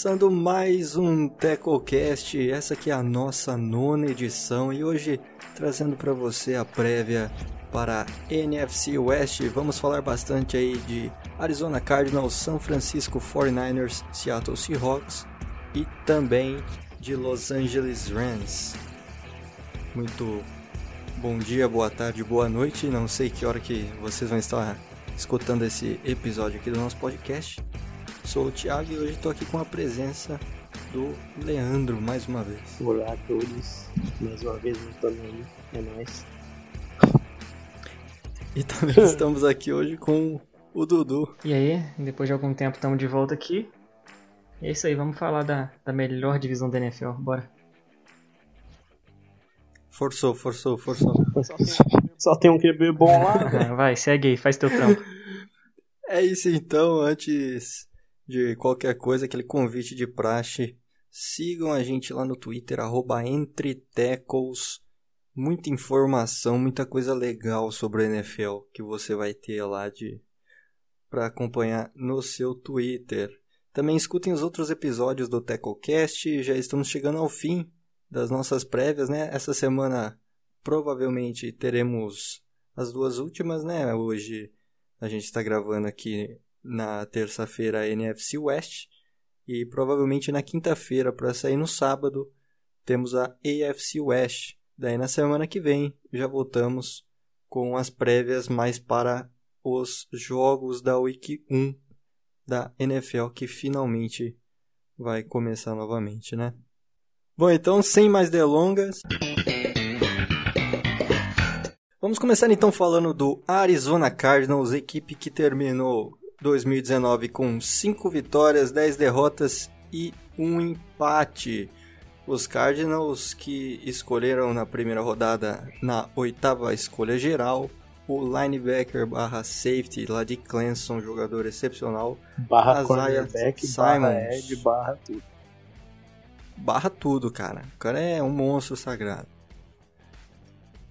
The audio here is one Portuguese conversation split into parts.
Começando mais um TecoCast, essa aqui é a nossa nona edição e hoje trazendo para você a prévia para NFC West. Vamos falar bastante aí de Arizona Cardinals, São Francisco 49ers, Seattle Seahawks e também de Los Angeles Rams. Muito bom dia, boa tarde, boa noite. Não sei que hora que vocês vão estar escutando esse episódio aqui do nosso podcast. Sou o Thiago e hoje estou aqui com a presença do Leandro mais uma vez. Olá a todos, mais uma vez voltando aí, é nóis. E também estamos aqui hoje com o Dudu. E aí, depois de algum tempo estamos de volta aqui. E é isso aí, vamos falar da, da melhor divisão da NFL, bora. Forçou, forçou, forçou. Só tem um QB bom lá, Vai, segue aí, faz teu trampo. É isso então, antes de qualquer coisa, aquele convite de praxe, sigam a gente lá no Twitter, entretecos, muita informação, muita coisa legal sobre a NFL que você vai ter lá de para acompanhar no seu Twitter. Também escutem os outros episódios do TecoCast, já estamos chegando ao fim das nossas prévias, né? Essa semana provavelmente teremos as duas últimas, né? Hoje a gente está gravando aqui na terça-feira a NFC West e provavelmente na quinta-feira para sair no sábado temos a AFC West. Daí na semana que vem já voltamos com as prévias mais para os jogos da Week 1 da NFL que finalmente vai começar novamente, né? Bom, então sem mais delongas, Vamos começar então falando do Arizona Cardinals, equipe que terminou 2019 com 5 vitórias, 10 derrotas e um empate. Os Cardinals que escolheram na primeira rodada, na oitava escolha geral, o linebacker barra safety lá de Clemson, jogador excepcional, barra cornerback, barra edge, barra tudo. barra tudo, cara. O cara é um monstro sagrado.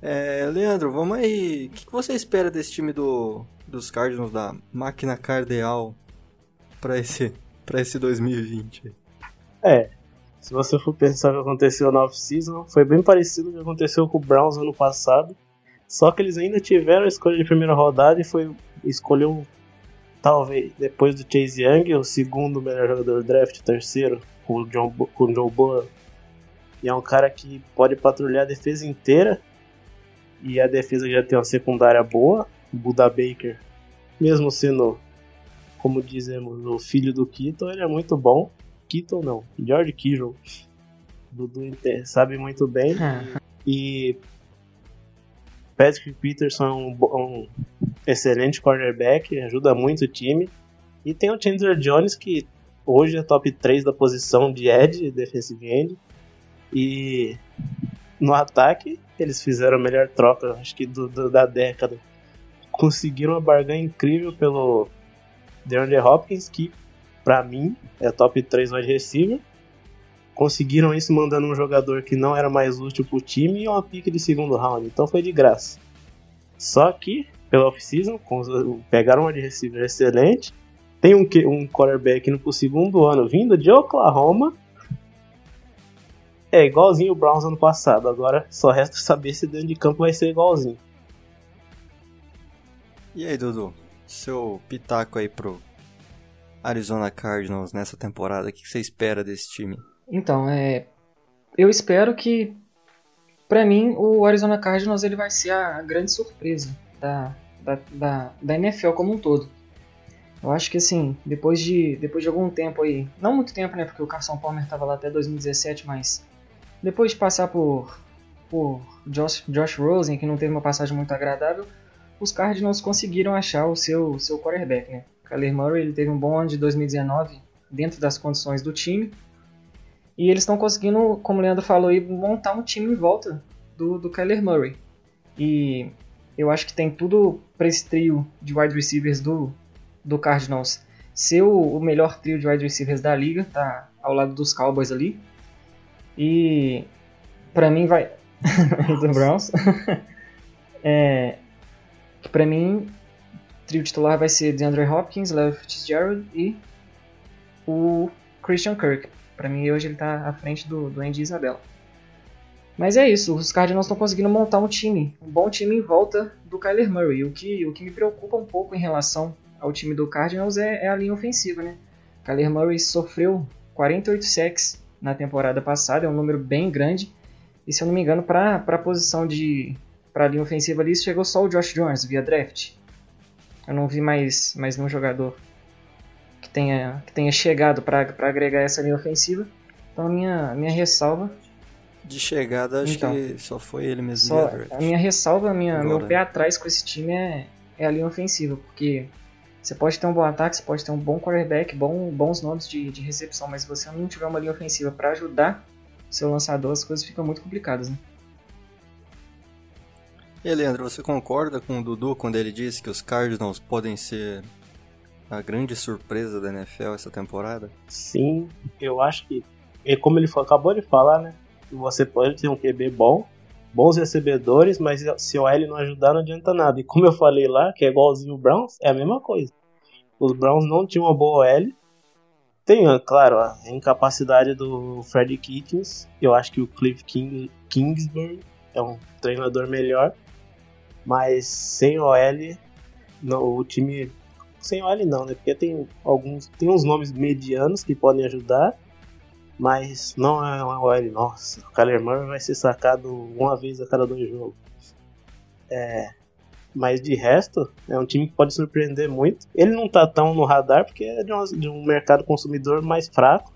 É, Leandro, vamos aí. O que você espera desse time do, dos Cardinals, da máquina cardeal, pra esse, pra esse 2020? É, se você for pensar o que aconteceu na off-season, foi bem parecido com o que aconteceu com o Browns ano passado, só que eles ainda tiveram a escolha de primeira rodada e foi escolheu talvez depois do Chase Young, o segundo melhor jogador do draft, o terceiro, com o, John, com o Joe Burrow. E é um cara que pode patrulhar a defesa inteira. E a defesa já tem uma secundária boa. Buda Baker, mesmo sendo, como dizemos, o filho do Keaton, ele é muito bom. Keaton não, George Kittle. Dudu sabe muito bem. E Patrick Peterson é um, um excelente cornerback, ajuda muito o time. E tem o Chandler Jones, que hoje é top 3 da posição de edge, defensive end. E no ataque, eles fizeram a melhor troca, acho que do, do- da década. Conseguiram uma barganha incrível pelo DeAndre Hopkins, que pra mim é top 3 wide receiver. Conseguiram isso mandando um jogador que não era mais útil pro time e uma pique de segundo round, então foi de graça. Só que, pela off-season, pegaram um wide receiver excelente. Tem um, um quarterback pro segundo ano vindo de Oklahoma. É igualzinho o Browns ano passado. Agora só resta saber se dentro de campo vai ser igualzinho. E aí, Dudu? Seu pitaco aí pro Arizona Cardinals nessa temporada, o que você espera desse time? Então, é, eu espero que, pra mim, o Arizona Cardinals ele vai ser a grande surpresa da, da, da, da NFL como um todo. Eu acho que assim, depois de, depois de algum tempo aí, não muito tempo, né, porque o Carson Palmer estava lá até 2017, mas depois de passar por, por Josh, Josh Rosen, que não teve uma passagem muito agradável, os Cardinals conseguiram achar o seu, seu quarterback, né. Kyler Murray ele teve um bom ano de 2019 dentro das condições do time, e eles estão conseguindo, como o Leandro falou aí, montar um time em volta do, do Kyler Murray. E eu acho que tem tudo para esse trio de wide receivers do, do Cardinals ser o, o melhor trio de wide receivers da liga, tá ao lado dos Cowboys ali. E para mim vai do Browns. é, que para mim trio titular vai ser DeAndre Hopkins, Larry Fitzgerald e o Christian Kirk. Para mim, hoje ele está à frente do, do Andy Isabella. Mas é isso, os Cardinals estão conseguindo montar um time, um bom time em volta do Kyler Murray. O que, o que me preocupa um pouco em relação ao time do Cardinals é, é a linha ofensiva, né? Kyler Murray sofreu 48 sacks na temporada passada, é um número bem grande. E se eu não me engano, para a posição de para a linha ofensiva ali, chegou só o Josh Jones via draft. Eu não vi mais, mais nenhum jogador que tenha, que tenha chegado para agregar essa linha ofensiva. Então a minha, minha ressalva. De chegada, acho então, que só foi ele mesmo. Só, a minha ressalva, minha, meu pé atrás com esse time é, é a linha ofensiva, porque você pode ter um bom ataque, você pode ter um bom quarterback, bom, bons nomes de, de recepção, mas se você não tiver uma linha ofensiva para ajudar seu lançador, as coisas ficam muito complicadas, né? E Leandro, você concorda com o Dudu quando ele disse que os Cardinals podem ser a grande surpresa da NFL essa temporada? Sim, eu acho que, como ele acabou de falar, né? Você pode ter um QB bom, bons recebedores, mas se o L não ajudar não adianta nada. E como eu falei lá, que é igualzinho o Browns, é a mesma coisa. Os Browns não tinham uma boa L. Tem, claro, a incapacidade do Fred Kitchens. Eu acho que o Cliff King, Kingsbury é um treinador melhor. Mas sem OL, não, o time. Sem OL não, né? Porque tem alguns. Tem uns nomes medianos que podem ajudar. Mas não é uma OL, nossa, o Kyler Murray vai ser sacado uma vez a cada dois jogos. É, mas de resto, é um time que pode surpreender muito. Ele não tá tão no radar porque é de um, de um mercado consumidor mais fraco.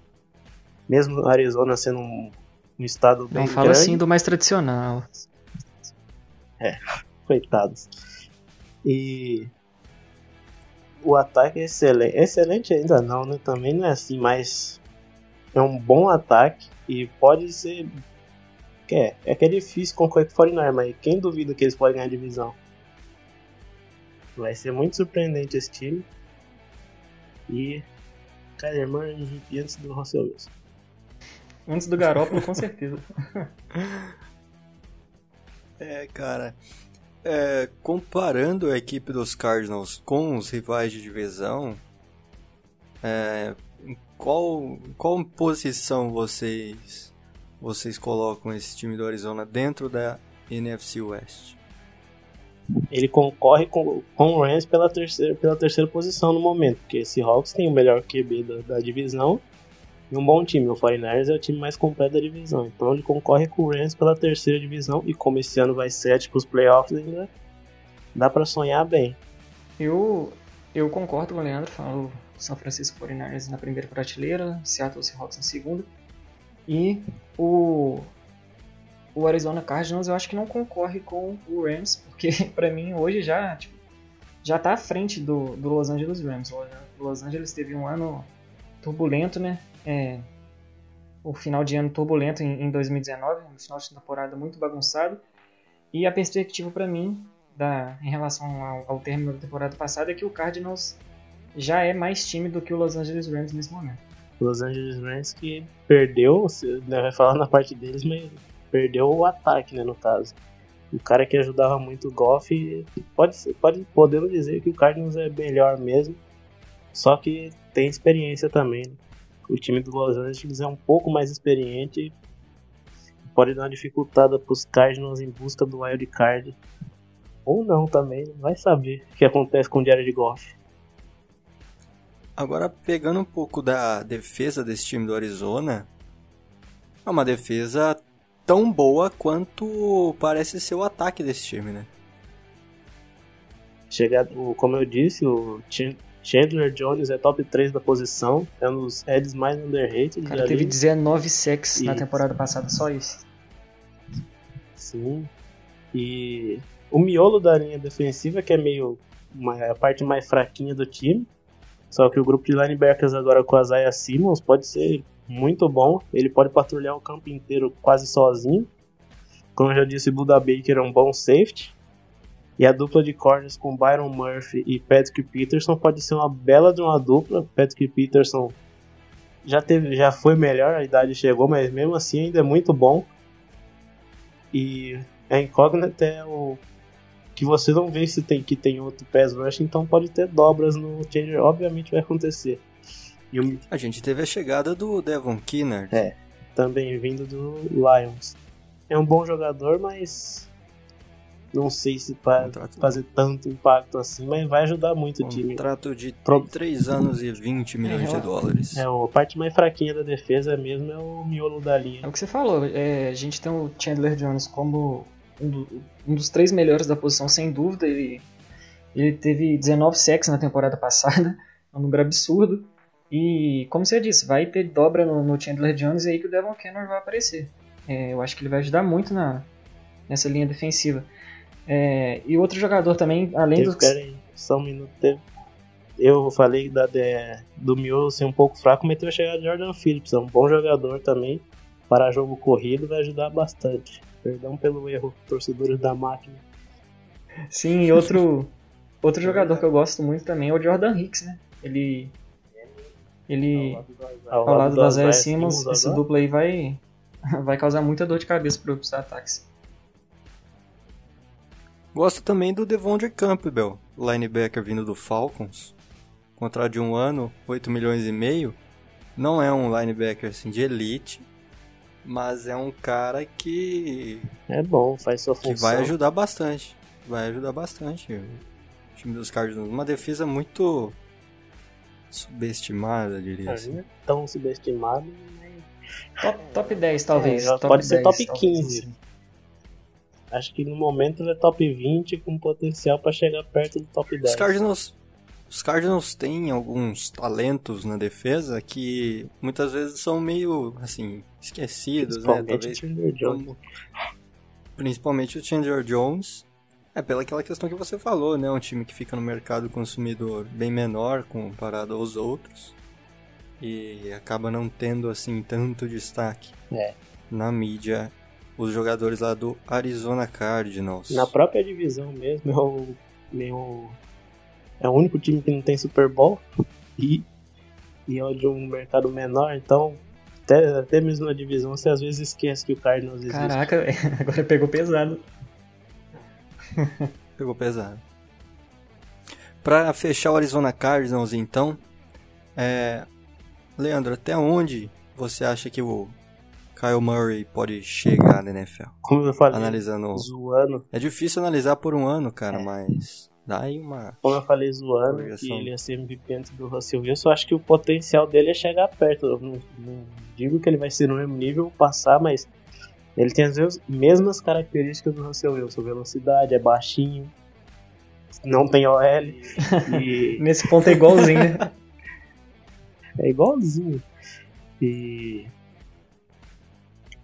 Mesmo Arizona sendo um, um estado bem Não fala grande. assim do mais tradicional. É, coitados. E o ataque é excelente. Excelente ainda não, né? Também não é assim, mas é um bom ataque e pode ser. É, é que é difícil concorrer com o 49 mas quem duvida que eles podem ganhar a divisão? Vai ser muito surpreendente esse time. E Kyler Murray MVP antes do Russell Wilson. Antes do Garoppolo, com certeza. é, cara. É, comparando a equipe dos Cardinals com os rivais de divisão, é, qual, qual posição vocês vocês colocam esse time do Arizona dentro da NFC West? ele concorre com, com o Rams pela terceira, pela terceira posição no momento, porque esse Hawks tem o melhor QB da, da divisão e um bom time. O 49ers é o time mais completo da divisão, então ele concorre com o Rams pela terceira divisão e como esse ano vai sete para os playoffs ainda dá para sonhar bem. Eu, eu concordo com o Leandro, falo São Francisco 49ers na primeira prateleira, Seattle Seahawks na segunda e o o Arizona Cardinals eu acho que não concorre com o Rams, porque para mim hoje já tipo, já tá à frente do, do Los Angeles Rams. O Los Angeles teve um ano turbulento, né? É, o final de ano turbulento em, em 2019, no final de temporada muito bagunçado. E a perspectiva para mim, da, em relação ao, ao término da temporada passada, é que o Cardinals já é mais time do que o Los Angeles Rams nesse momento. Los Angeles Rams que perdeu, você vai falar na parte deles, mas perdeu o ataque, né, no caso. O cara que ajudava muito o Goff, pode, pode podemos dizer que o Cardinals é melhor mesmo, só que tem experiência também. Né? O time do Los Angeles é um pouco mais experiente, pode dar uma dificultada para os Cardinals em busca do wild card. Ou não também, vai saber o que acontece com o Jared Goff. Agora, pegando um pouco da defesa desse time do Arizona, é uma defesa tão boa quanto parece ser o ataque desse time, né? Chegado, como eu disse, o Chandler Jones é top 3 da posição, é um dos heads mais underrated. O cara teve 19 sacks na temporada passada, só isso. Sim. E o miolo da linha defensiva, que é meio uma, a parte mais fraquinha do time. Só que o grupo de linebackers agora com a Zaya Simmons pode ser muito bom. Ele pode patrulhar o campo inteiro quase sozinho. Como eu já disse, Buda Baker é um bom safety. E a dupla de corners com Byron Murphy e Patrick Peterson pode ser uma bela de uma dupla. Patrick Peterson já teve, já foi melhor, a idade chegou, mas mesmo assim ainda é muito bom. E a incógnita é o que você não vê se tem que tem outro pass rush, então pode ter dobras no changer, obviamente vai acontecer. o- A gente teve a chegada do Devon Kennard. É. também vindo do Lions. É um bom jogador, mas não sei se vai Contrato- fazer tanto impacto assim, mas vai ajudar muito o time. Contrato de Pro- 3 anos e 20 milhões de É, dólares. É, a parte mais fraquinha da defesa mesmo é o miolo da É linha. o que você falou, é, a gente tem o Chandler Jones como um, do- um dos três melhores da posição, sem dúvida. Ele, ele teve 19 sacks na temporada passada, é um número absurdo. E, como você disse, vai ter dobra no, no Chandler Jones e aí que o Devon Kennard vai aparecer. É, eu acho que ele vai ajudar muito na, nessa linha defensiva. É, e outro jogador também, além Teve, dos. pera aí, só um minuto. Teve. Eu falei da, de- do miolo ser um pouco fraco, mas teve a chegada de Jordan Phillips, é um bom jogador também. Para jogo corrido vai ajudar bastante. Perdão pelo erro, torcedores da máquina. Sim, e outro, outro jogador que eu gosto muito também é o Jordan Hicks, né? Ele. Ele. Ao, ao lado da Zé Simmons, esse duplo aí vai, vai causar muita dor de cabeça para os ataques. Gosto também do Devondre Campbell, linebacker vindo do Falcons. Contrato de um ano, 8 milhões e meio. Não é um linebacker assim de elite, mas é um cara que, É bom, faz sua que função. vai ajudar bastante. Vai ajudar bastante o time dos Cardinals. Uma defesa muito subestimada, diria assim. Não é tão subestimado. Top, top 10, talvez. É, top pode ser 10, top talvez, 15. assim. Acho que no momento ele é top 20 com potencial para chegar perto do top 10. Os Cardinals, os Cardinals têm alguns talentos na defesa que muitas vezes são meio assim esquecidos, né? Principalmente o Talvez Chandler Jones. como- principalmente o Chandler Jones. É pela aquela questão que você falou, né? Um time que fica no mercado consumidor bem menor comparado aos outros e acaba não tendo assim tanto destaque É. na mídia. Os jogadores lá do Arizona Cardinals. Na própria divisão mesmo, é o, meio, é o único time que não tem Super Bowl e, e é de um mercado menor, então até, até mesmo na divisão você às vezes esquece que o Cardinals existe. Caraca, agora pegou pesado. Pegou pesado. Pra fechar o Arizona Cardinals, então, é... Leandro, até onde você acha que o Kyle Murray pode chegar na NFL? Como eu falei, Analisando. zoando, É difícil analisar por um ano, cara, mas dá aí uma. como eu falei zoando, que ele ia ser MVP antes do Russell Wilson, eu acho que o potencial dele é chegar perto. Eu não, não digo que ele vai ser no mesmo nível, passar, mas ele tem as mes- mesmas características do Russell Wilson. Velocidade, é baixinho, não tem OL e Nesse ponto é igualzinho, né? é igualzinho. E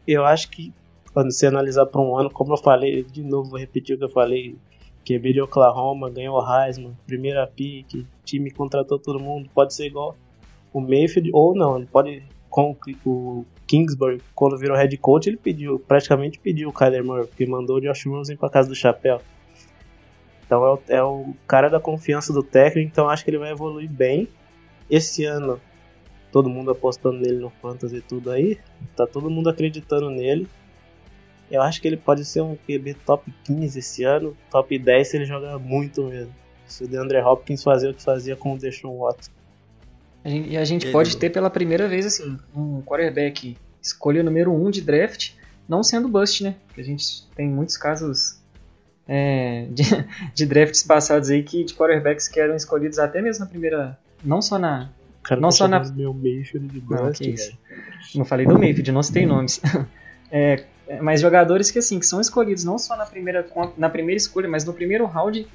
eu acho que quando você analisar para um ano, como eu falei, de novo vou repetir o que eu falei, QB de Oklahoma, ganhou o Heisman, primeira pick, time contratou todo mundo, pode ser igual o Mayfield, ou não, ele pode, com o Kingsbury, quando virou head coach, ele pediu, praticamente pediu o Kyler Murray, porque mandou o Josh Rosen para casa do chapéu. Então é o, é o cara da confiança do técnico, então acho que ele vai evoluir bem. Esse ano, todo mundo apostando nele no Fantasy e tudo aí, tá todo mundo acreditando nele. Eu acho que ele pode ser um QB top 15 esse ano, top 10 se ele jogar muito mesmo. Se o DeAndre Hopkins fazer o que fazia com o Deshaun Watson. A gente- E a gente Ele- pode ter pela primeira vez assim, um quarterback escolha número 1 um de draft, não sendo bust, né? Porque a gente tem muitos casos é, de, de drafts passados aí que de quarterbacks que eram escolhidos até mesmo na primeira. Não só na. Cara Não tá só na- meu Mayfield de Não, bust, velho. Não falei do Mayfield, não citei nomes. É, é, mas jogadores que assim, que são escolhidos não só na primeira, na primeira escolha, mas no primeiro round,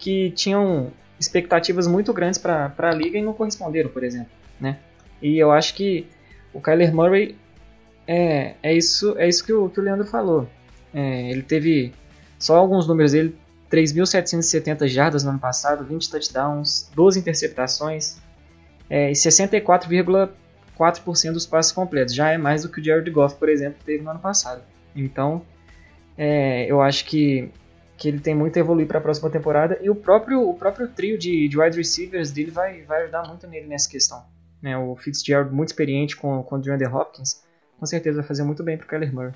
que tinham expectativas muito grandes para a liga e não corresponderam, por exemplo. Né? E eu acho que o Kyler Murray é, é, isso, é isso que o, que o Leandro falou. É, ele teve só alguns números dele. 3.770 jardas no ano passado, 20 touchdowns, 12 interceptações é, e 64,4% dos passes completos. Já é mais do que o Jared Goff, por exemplo, teve no ano passado. Então, é, eu acho que, que ele tem muito a evoluir para a próxima temporada e o próprio, o próprio trio de, de wide receivers dele vai, vai ajudar muito nele nessa questão. Né? O Fitzgerald, muito experiente com, com o DeAndre Hopkins, com certeza vai fazer muito bem para o Kyler Murray.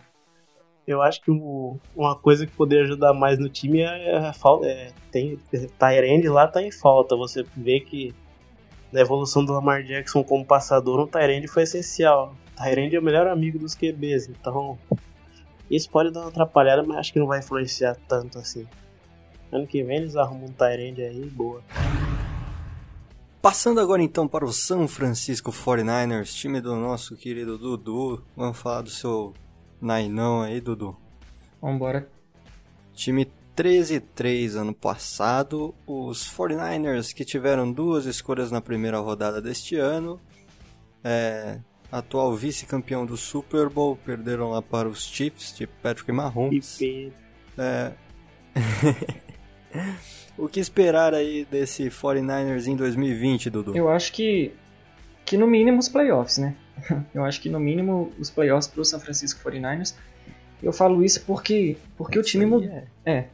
Eu acho que o- uma coisa que poderia ajudar mais no time é a falta. É, tem Tyrande lá tá em falta. Você vê que na evolução do Lamar Jackson como passador, um Tyrande foi essencial. O Tyrande é o melhor amigo dos QBs, então isso pode dar uma atrapalhada, mas acho que não vai influenciar tanto assim. Ano que vem eles arrumam um Tyrande aí, boa. Passando agora então para o São Francisco 49ers, time do nosso querido Dudu. Vamos falar do seu Nainão aí, Dudu. Vambora. Time 13-3 ano passado. Os 49ers que tiveram duas escolhas na primeira rodada deste ano. É, atual vice-campeão do Super Bowl, perderam lá para os Chiefs de Patrick Mahomes. É... o que esperar aí desse 49ers em 2020, Dudu? Eu acho que, que no mínimo os playoffs, né? Eu acho que no mínimo os playoffs para o San Francisco 49ers. Eu falo isso porque, porque o time mudou. É. é.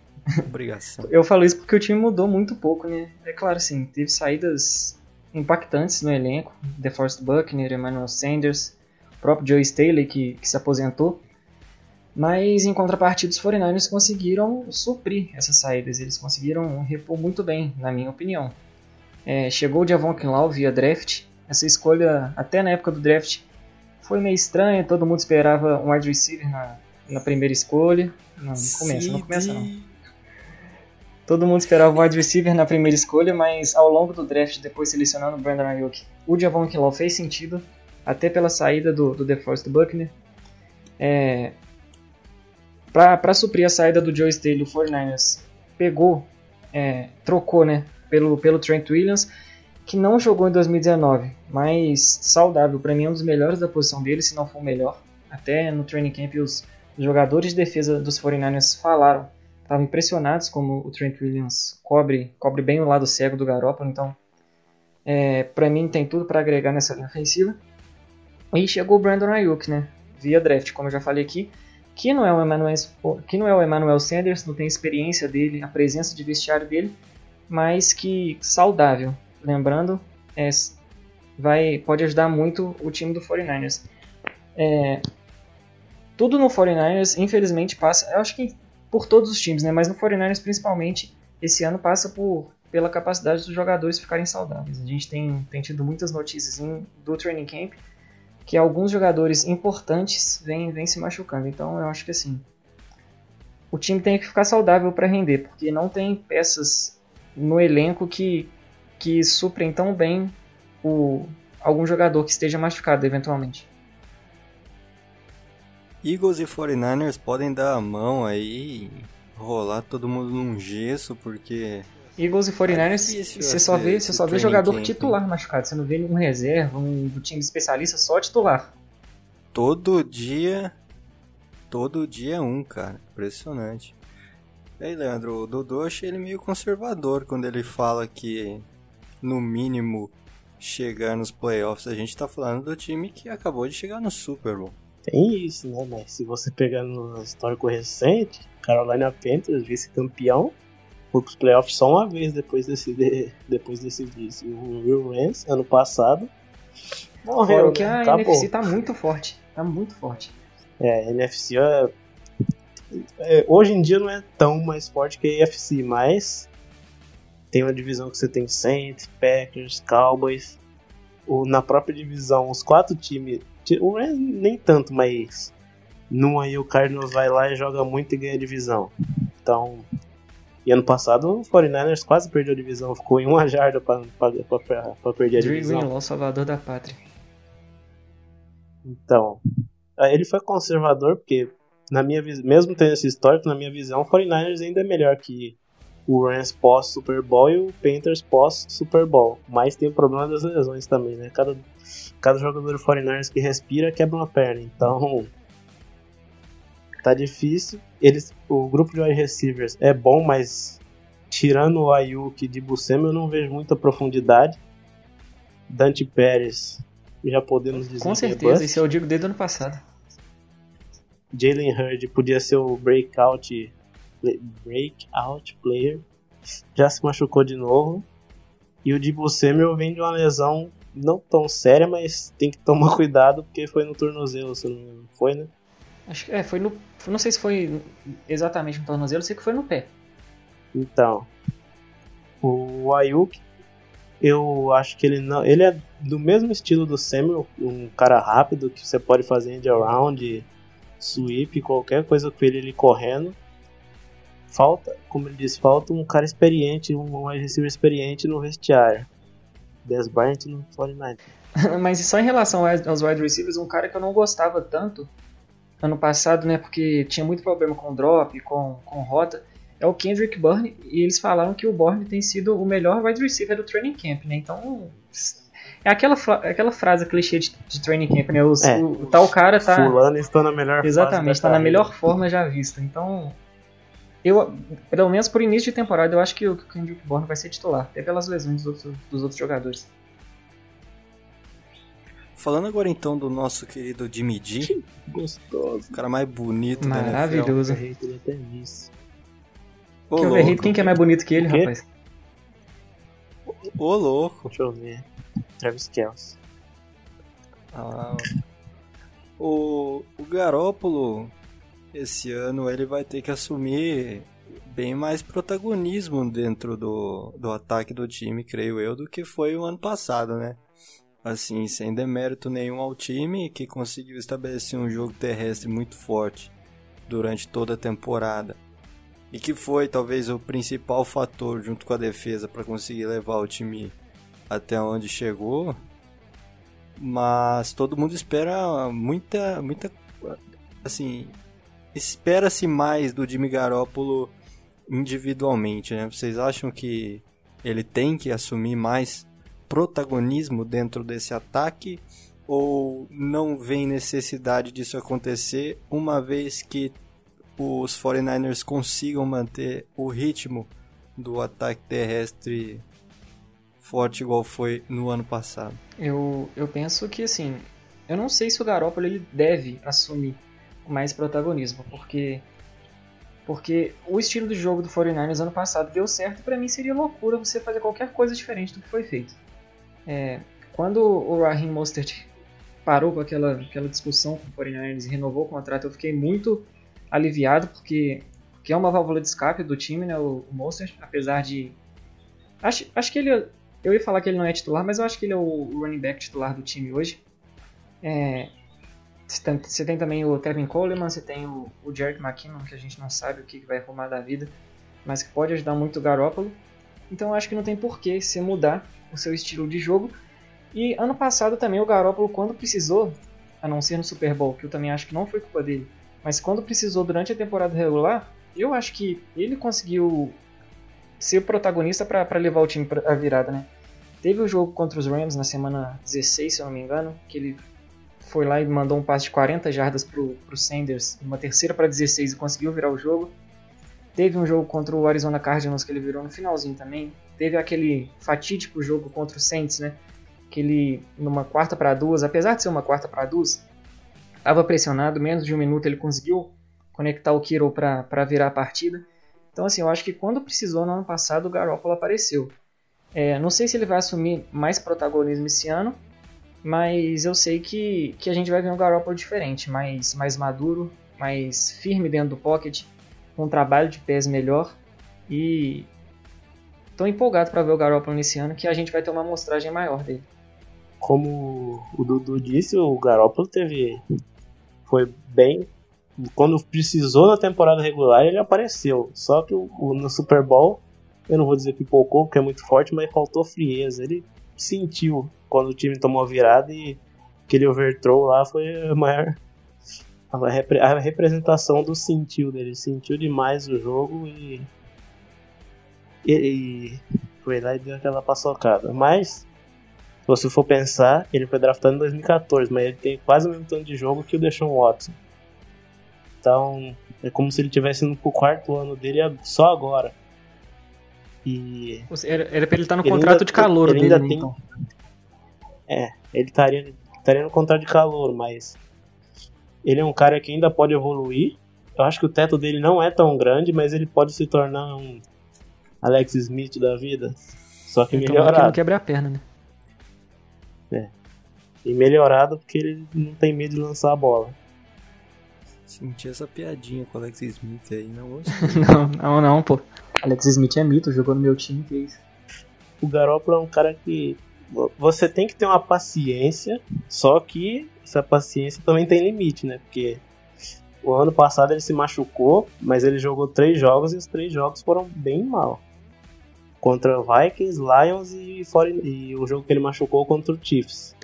Obrigação. Eu falo isso porque o time mudou muito pouco, né? É claro, sim, teve saídas impactantes no elenco. DeForest Buckner, Emmanuel Sanders, o próprio Joe Staley que, que se aposentou. Mas em contrapartida, os 49ers conseguiram suprir essas saídas. Eles conseguiram repor muito bem, na minha opinião. É, chegou o Javon Kinlaw via draft. Essa escolha, até na época do draft, foi meio estranha. Todo mundo esperava um wide receiver na, na primeira escolha. Não, não começa, não começa não. Todo mundo esperava o wide receiver na primeira escolha, mas ao longo do draft, depois selecionando o Brandon Ayuk, o Javon Kinlaw fez sentido, até pela saída do, do DeForest Buckner. É, para suprir a saída do Joe Staley, o 49ers pegou, é, trocou né, pelo, pelo Trent Williams, que não jogou em 2019, mas saudável, para mim é um dos melhores da posição dele, se não for o melhor. Até no training camp os jogadores de defesa dos 49ers falaram, estavam impressionados como o Trent Williams cobre, cobre bem o lado cego do Garoppolo, então é, para mim tem tudo para agregar nessa linha ofensiva. E chegou o Brandon Ayuk, né, via draft, como eu já falei aqui, que não é o Emmanuel, que não é o Emmanuel Sanders, não tem experiência dele, a presença de vestiário dele, mas que saudável. Lembrando, é, vai, pode ajudar muito o time do 49ers. É, tudo no 49ers, infelizmente, passa. Eu acho que por todos os times, né? Mas no 49ers, principalmente, esse ano passa por, pela capacidade dos jogadores ficarem saudáveis. A gente tem, tem tido muitas notícias em, do training camp que alguns jogadores importantes vêm, vêm se machucando. Então eu acho que assim, o time tem que ficar saudável para render, porque não tem peças no elenco que, que suprem tão bem o, algum jogador que esteja machucado eventualmente. Eagles e 49ers podem dar a mão aí, rolar todo mundo num gesso, porque Eagles e 49ers, é você só vê, você só vê jogador camp. titular machucado. Você não vê nenhum reserva, um time especialista, só titular. Todo dia. Todo dia é um, cara. Impressionante. E aí, Leandro, o Dodô achei ele meio conservador quando ele fala que, no mínimo, chegar nos playoffs. A gente tá falando do time que acabou de chegar no Super Bowl. Tem isso, né, mas se você pegar no histórico recente, Carolina Panthers, vice-campeão, foi pros playoffs só uma vez depois desse, de, depois desse vice. O Will Rams, ano passado, morreu. que a Acabou. NFC tá muito forte. Tá muito forte. É, a NFC é, é, hoje em dia não é tão mais forte que a AFC, mas tem uma divisão que você tem Saints, Packers, Cowboys. O, na própria divisão, os quatro times. O Rams nem tanto, mas num aí o Cardinals vai lá e joga muito e ganha a divisão. Então, e ano passado o 49ers quase perdeu a divisão, ficou em uma jarda para perder a Drew divisão. Greenlaw, salvador da pátria. Então, ele foi conservador porque na minha mesmo tendo esse histórico, na minha visão, o 49ers ainda é melhor que o Rams pós Super Bowl e o Panthers pós Super Bowl. Mas tem o problema das lesões também, né? Cada, cada jogador do 49ers que respira quebra uma perna. Então, tá difícil. Eles, o grupo de wide receivers é bom, mas tirando o Ayuk de Buscema, eu não vejo muita profundidade. Dante Pérez, já podemos dizer. Com é certeza, esse é o digo desde o ano passado. Jalen Hurd podia ser o breakout, breakout player. Já se machucou de novo. E o Dibu Samuel vem de uma lesão não tão séria, mas tem que tomar cuidado porque foi no tornozelo, se não foi, né? Acho que é, foi no. Não sei se foi exatamente no tornozelo, sei que foi no pé. Então. O Ayuk Eu acho que ele não. Ele é do mesmo estilo do Samuel, um cara rápido que você pode fazer end around, sweep, qualquer coisa com ele, ele correndo. Falta, como ele disse, falta um cara experiente, um wide receiver experiente no vestiário. Des Bryant no 49. Mas só em relação aos wide receivers, um cara que eu não gostava tanto ano passado, né, porque tinha muito problema com drop, com, com rota, é o Kendrick Bourne, e eles falaram que o Bourne tem sido o melhor wide receiver do training camp, né, então é aquela, aquela frase clichê de, de training camp, né, Os, é, o, o, tal cara tá... Fulano está na melhor Exatamente, está na melhor forma já vista, então... Eu, pelo menos por início de temporada, eu acho que o Kendrick Bourne vai ser titular, até pelas lesões dos outros, dos outros jogadores. Falando agora então do nosso querido Jimmy G. Gostoso. O cara mais bonito Maravilhoso. da NFL. Maravilhoso. até. Ô, que louco. Quem que é mais bonito que ele, rapaz? Ô, louco. Deixa eu ver. Travis Kelce. Ah, o, o Garópolo, esse ano, ele vai ter que assumir bem mais protagonismo dentro do, do ataque do time, creio eu, do que foi o ano passado, né? Assim, sem demérito nenhum ao time, que conseguiu estabelecer um jogo terrestre muito forte durante toda a temporada. E que foi talvez o principal fator, junto com a defesa, para conseguir levar o time até onde chegou. Mas todo mundo espera muita, muita, assim, espera-se mais do Jimmy Garoppolo individualmente, né? Vocês acham que ele tem que assumir mais protagonismo dentro desse ataque ou não vem necessidade disso acontecer uma vez que os 49ers consigam manter o ritmo do ataque terrestre forte igual foi no ano passado? Eu, eu penso que, assim, eu não sei se o Garoppolo ele deve assumir mais protagonismo, porque porque o estilo de jogo do 49ers ano passado deu certo pra mim seria loucura você fazer qualquer coisa diferente do que foi feito. É, quando o Raheem Mostert parou com aquela, aquela discussão com o 49ers e renovou o contrato, eu fiquei muito aliviado, porque, porque é uma válvula de escape do time, né, o, o Mostert, apesar de... Acho, acho que ele... Eu ia falar que ele não é titular, mas eu acho que ele é o running back titular do time hoje. É, você tem, você tem também o Tevin Coleman, você tem o, o Jerick McKinnon, que a gente não sabe o que vai arrumar da vida, mas que pode ajudar muito o Garoppolo. Então acho que não tem porquê você mudar o seu estilo de jogo. E ano passado também o Garoppolo, quando precisou, a não ser no Super Bowl, que eu também acho que não foi culpa dele, mas quando precisou durante a temporada regular, eu acho que ele conseguiu ser o protagonista para levar o time para a virada, né? Teve o jogo contra os Rams na semana 16, se eu não me engano, que ele foi lá e mandou um passe de 40 jardas pro, pro Sanders, uma terceira para 16 e conseguiu virar o jogo. Teve um jogo contra o Arizona Cardinals que ele virou no finalzinho também. Teve aquele fatídico jogo contra o Saints, né? Que ele, numa quarta para duas, apesar de ser uma quarta para duas, estava pressionado, menos de um minuto ele conseguiu conectar o Kiro para virar a partida. Então, assim, eu acho que quando precisou no ano passado, o Garoppolo apareceu. É, não sei se ele vai assumir mais protagonismo esse ano, mas eu sei que, que a gente vai ver um Garoppolo diferente, mais, mais maduro, mais firme dentro do pocket, com um trabalho de pés melhor. E tô empolgado para ver o Garoppolo nesse ano, que a gente vai ter uma amostragem maior dele. Como o Dudu disse, o Garoppolo teve. Foi bem. Quando precisou na temporada regular, ele apareceu. Só que o, o- no Super Bowl, eu não vou dizer pipocou, porque é muito forte, mas faltou frieza. Ele sentiu quando o time tomou a virada e aquele overthrow lá foi a maior. A, repre- a representação do sentiu dele. Ele sentiu demais o jogo e foi lá e deu aquela paçocada. Mas, se você for pensar, ele foi draftado em 2014, mas ele tem quase o mesmo tanto de jogo que o Deshaun Watson. Então, é como se ele tivesse indo pro quarto ano dele só agora. E Era, era pra ele estar no Ele contrato ainda- de calor ele dele, ainda né, tem- então. ele estaria, estaria no contrato de calor, mas ele é um cara que ainda pode evoluir. Eu acho que o teto dele não é tão grande, mas ele pode se tornar um Alex Smith da vida. Só que Então, que não melhorado. quebra a perna, né? E melhorado porque ele não tem medo de lançar a bola. Senti essa piadinha com o Alex Smith aí, não gostei. Não, não, não, pô. Alex Smith é mito, jogou no meu time, que isso. o Garoppolo é um cara que você tem que ter uma paciência, só que essa paciência também tem limite, né? Porque o ano passado ele se machucou, mas ele jogou três jogos e os três jogos foram bem mal. Contra Vikings, Lions e, e o jogo que ele machucou contra o Chiefs.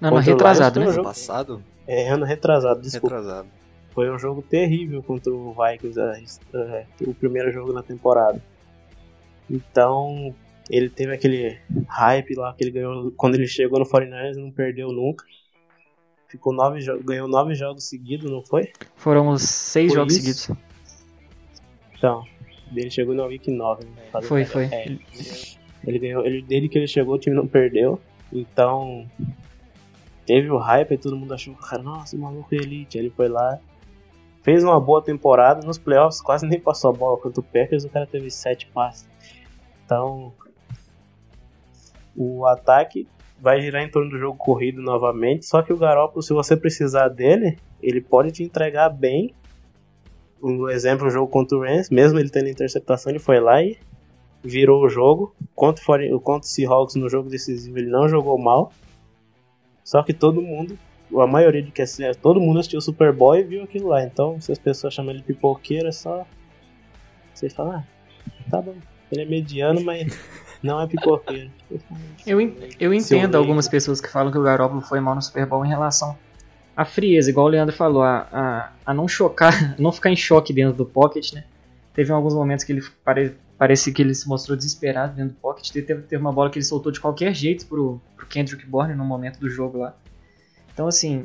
Não, não, retrasado, né? Ano passado? É, ano retrasado, desculpa. Retrasado. Foi um jogo terrível contra o Vikings, é, o primeiro jogo na temporada. Então, ele teve aquele hype lá que ele ganhou quando ele chegou no 49ers, não perdeu nunca. Ficou nove ganhou nove jogos seguidos, não foi? Foram os seis foi jogos isso? seguidos. Então, ele chegou no week 9. Né? Foi, foi. É, ele ganhou, ele, dele que ele chegou, o time não perdeu. Então, teve o hype e todo mundo achou, cara, nossa, o maluco é elite. Ele foi lá, fez uma boa temporada, nos playoffs quase nem passou a bola contra o Packers, o cara teve sete passes. Então, o ataque vai girar em torno do jogo corrido novamente. Só que o Garoppolo, se você precisar dele, ele pode te entregar bem. Um exemplo, o jogo contra o Rams, mesmo ele tendo interceptação, ele foi lá e virou o jogo. Contra o, o Seahawks no jogo decisivo, ele não jogou mal. Só que todo mundo, a maioria de que assistiu, todo mundo assistiu o Super Bowl e viu aquilo lá. Então, se as pessoas chamam ele de pipoqueiro, é só você falar, ah, tá bom, ele é mediano, mas não é pipoqueiro. Eu, eu entendo algumas pessoas que falam que o Garoppolo foi mal no Super Bowl em relação à frieza, igual o Leandro falou, a, a, a não chocar, não ficar em choque dentro do pocket, né? Teve alguns momentos que ele pare, parece que ele se mostrou desesperado dentro do pocket. Teve, teve uma bola que ele soltou de qualquer jeito pro, pro Kendrick Bourne no momento do jogo lá. Então, assim,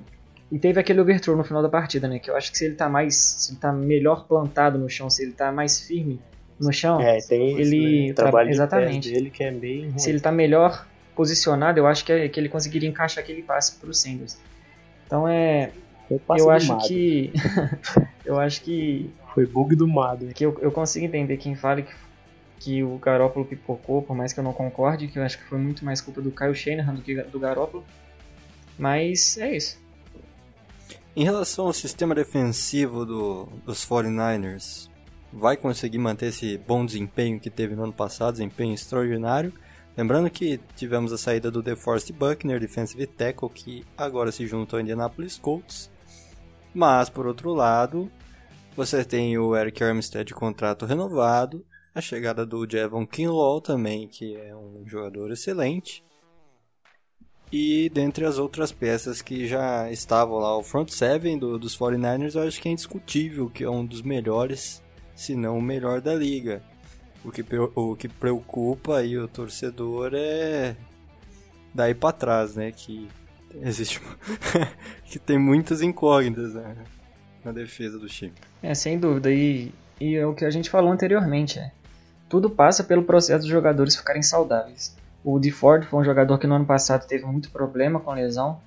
e teve aquele overthrow no final da partida, né? Que eu acho que se ele tá mais. Se ele tá melhor plantado no chão, se ele tá mais firme, no chão, é, tem ele né? trabalho exatamente. De dele que é bem. Se ele está melhor posicionado, eu acho que, é, que ele conseguiria encaixar aquele passe para o Sanders. Então é, eu acho que eu acho que foi bug do Mado. Que eu, eu consigo entender quem fala que que o Garópolo pipocou, por mais que eu não concorde, que eu acho que foi muito mais culpa do Kyle Shanahan do que do Garópolo. Mas é isso. Em relação ao sistema defensivo do, dos 49ers, vai conseguir manter esse bom desempenho que teve no ano passado, desempenho extraordinário. Lembrando que tivemos a saída do DeForest Buckner, defensive tackle, que agora se juntou ao Indianapolis Colts. Mas, por outro lado, você tem o Eric Armstead de contrato renovado, a chegada do Javon Kinlaw também, que é um jogador excelente. E dentre as outras peças que já estavam lá, o front seven do, dos 49ers, eu acho que é indiscutível que é um dos melhores se não o melhor da liga. O que, o que preocupa aí o torcedor é daí para trás, né? Que existe que tem muitas incógnitas né? na defesa do time. É, sem dúvida. E, e é o que a gente falou anteriormente. É, tudo passa pelo processo dos jogadores ficarem saudáveis. O DeFord foi um jogador que no ano passado teve muito problema com lesão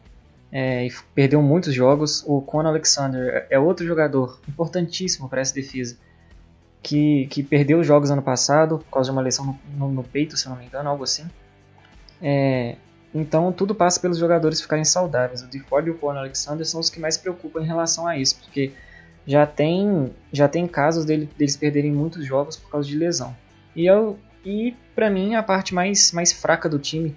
é, e perdeu muitos jogos. O Con Alexander é outro jogador importantíssimo para essa defesa que, que perdeu os jogos ano passado por causa de uma lesão no, no, no peito, se não me engano, algo assim. É, então tudo passa pelos jogadores ficarem saudáveis. O DeFord e o Paul Alexander são os que mais preocupam em relação a isso, porque já tem, já tem casos dele, deles perderem muitos jogos por causa de lesão. E, eu, e para mim a parte mais, mais fraca do time